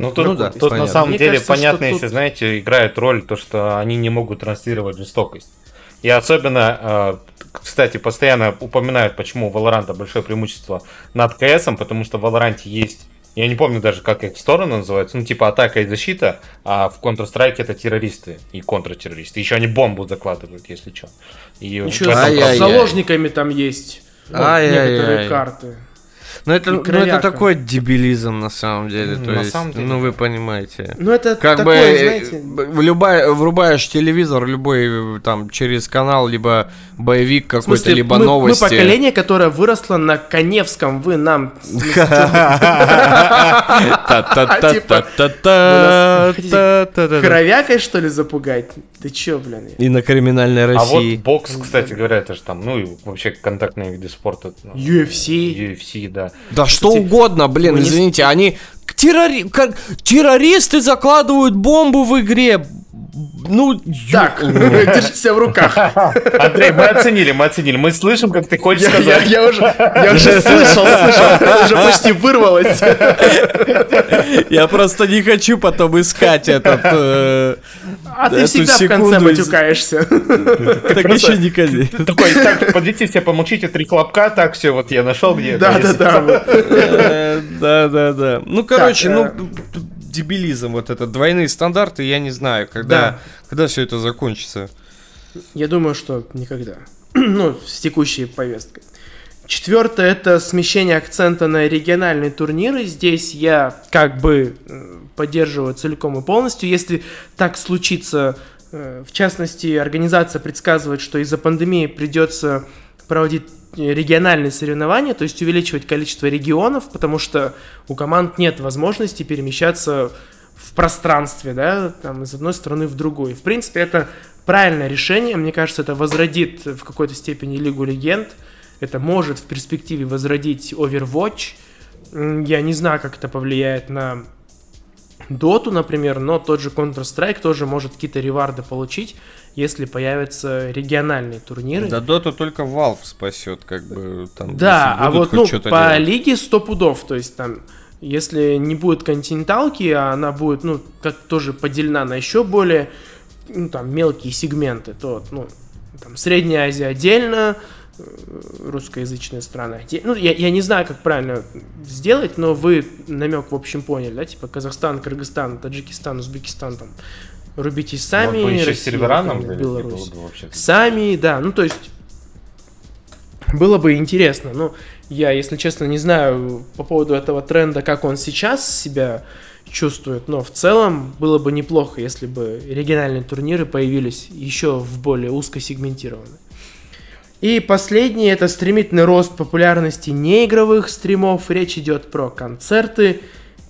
Ну, тут, Ну да, тут на самом Мне деле кажется, понятно, если, тут- знаете, играет роль то, что они не могут транслировать жестокость. И особенно, э, кстати, постоянно упоминают, почему у Valorant большое преимущество над CS, потому что в Valorant есть Я не помню даже, как их стороны называются. Ну, типа атака и защита, а в Counter-Strike это террористы и контртеррористы. Еще они бомбу закладывают, если что. И Еще с заложниками там есть. Вот, Ай-яй-яй. некоторые карты. Но это, ну, это ну, такой дебилизм на самом деле. Ну, то на есть, самом деле. Ну вы понимаете. Ну это как такое, бы, э, знаете... Любая, врубаешь телевизор, любой там через канал, либо боевик какой-то, либо мы, новости. Мы поколение, которое выросло на Коневском, вы нам... А типа, ну, кровякой, что ли, запугать? Ты чё, блин? И на криминальной России. А вот бокс, кстати говоря, это же там, ну и вообще контактные виды спорта. Ну, UFC. UFC, да. Да что Кстати, угодно, блин, извините, они террори... террористы закладывают бомбу в игре. Ну, Так, держи себя в руках. Андрей, мы оценили, мы оценили. Мы слышим, как ты хочешь Я, я- сказать. я уже, я уже слышал, слышал, уже почти вырвалось. я просто не хочу потом искать этот... э, А ты всегда в конце матюкаешься. Так еще никогда. Такой, так, подведите все, помолчите, три хлопка, так, все, вот я нашел где. Да, да, да. Э, Да, да, да. Ну, короче, Так, ну, э, дебилизм вот этот, двойные стандарты, я не знаю, Да. когда, когда все это закончится. Я думаю, что никогда. ну, с текущей повесткой. Четвертое это смещение акцента на региональные турниры. Здесь я как бы э, поддерживаю целиком и полностью. Если так случится, э, в частности, организация предсказывает, что из-за пандемии придется проводить региональные соревнования, то есть увеличивать количество регионов, потому что у команд нет возможности перемещаться в пространстве, да, там из одной страны в другую. В принципе, это правильное решение. Мне кажется, это возродит в какой-то степени Лигу Легенд. Это может в перспективе возродить Overwatch. Я не знаю, как это повлияет на Доту, например, но тот же Counter-Strike тоже может какие-то реварды получить, если появятся региональные турниры. Да доту только Valve спасет, как бы там. Да, а вот ну, по делать. лиге 100 пудов, то есть там, если не будет континенталки, а она будет, ну, как тоже поделена на еще более, ну, там, мелкие сегменты, то, ну, там, Средняя Азия отдельно, э, русскоязычные страны отдельно. Ну, я, я не знаю, как правильно сделать, но вы намек, в общем, поняли, да, типа Казахстан, Кыргызстан, Таджикистан, Узбекистан, там, рубитесь сами, бы еще Россия, там, было Беларусь. бы вообще. Сами, да, ну то есть было бы интересно. Ну, я, если честно, не знаю по поводу этого тренда, как он сейчас себя чувствует, но в целом было бы неплохо, если бы региональные турниры появились еще в более узкосегментированно. И последнее это стремительный рост популярности неигровых стримов. Речь идет про концерты,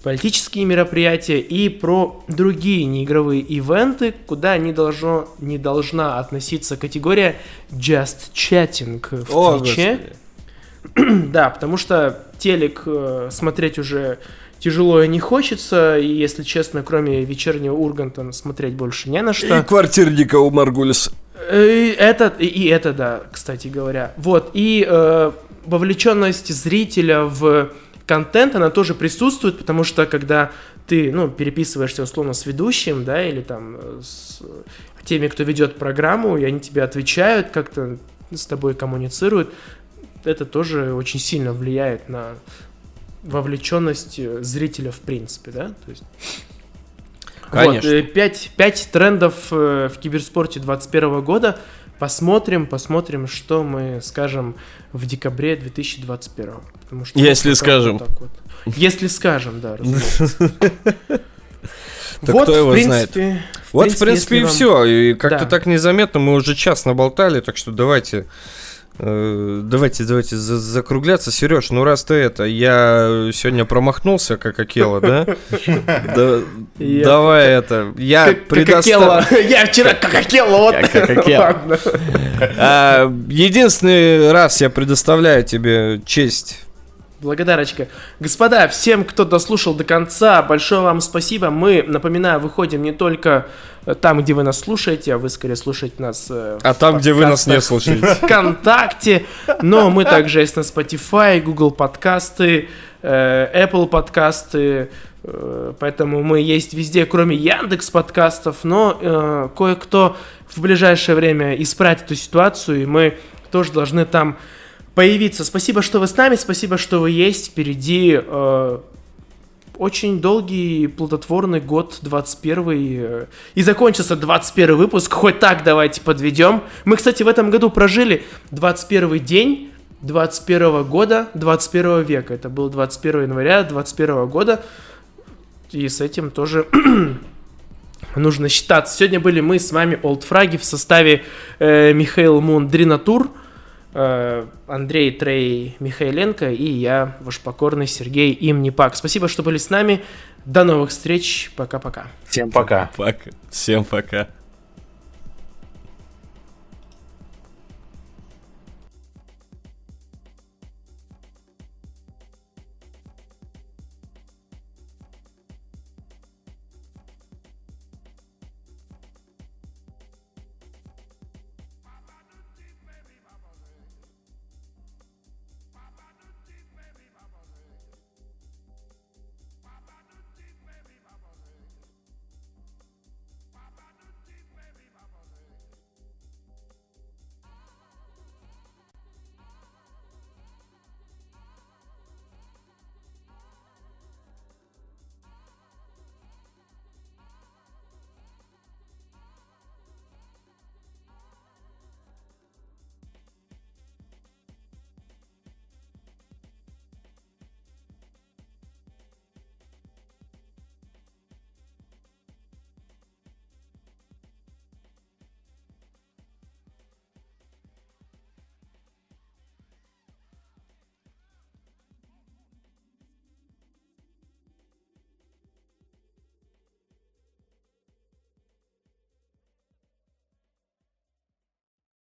политические мероприятия и про другие неигровые ивенты, куда не, должно, не должна относиться категория Just Chatting в О, Твиче. Да, потому что телек э, смотреть уже тяжело и не хочется, и, если честно, кроме вечернего Урганта смотреть больше не на что. И квартирника у Маргулиса. Э, Это, и- и это, да, кстати говоря. Вот, и э, вовлеченность зрителя в контент, она тоже присутствует, потому что когда ты, ну, переписываешься условно с ведущим, да, или там э, с теми, кто ведет программу, и они тебе отвечают, как-то с тобой коммуницируют, это тоже очень сильно влияет на вовлеченность э, зрителя в принципе, да, то есть Конечно. вот, 5, трендов э, в киберспорте 2021 года. Посмотрим, посмотрим, что мы скажем в декабре 2021. Потому что Если скажем. вот так вот. Если скажем, да. Да вот, кто его в принципе, Вот, в принципе, и вам- все. И как-то Да. так незаметно мы уже час наболтали, так что давайте. Э, Давайте, давайте за- закругляться. Сереж, ну раз ты это, я сегодня промахнулся, как Акела, да? Давай это, я. Акела. Я вчера как Акела, вот. А, Единственный раз я предоставляю тебе честь. Благодарочка. Господа, всем, кто дослушал до конца, большое вам спасибо. Мы, напоминаю, выходим не только там, где вы нас слушаете, а вы скорее слушаете нас э, А там, где вы нас не слушаете. ВКонтакте, но мы также есть на Spotify, Google подкасты, э, Apple подкасты, э, поэтому мы есть везде, кроме Яндекс подкастов, но э, кое-кто в ближайшее время исправит эту ситуацию, и мы тоже должны там появиться. Спасибо, что вы с нами, спасибо, что вы есть. Впереди э, очень долгий, плодотворный год 21 э, и закончился 21 выпуск, хоть так давайте подведем. Мы, кстати, в этом году прожили 21 день 21 года 21 века. Это был 21 января 21 года. И с этим тоже нужно считаться. Сегодня были мы с вами, Олдфраги, в составе э, Михаил Мун Дринатур, Андрей Трей Михайленко и я, ваш покорный Сергей Имнипак. Спасибо, что были с нами. До новых встреч. Пока-пока. Всем пока. Пока. Всем пока.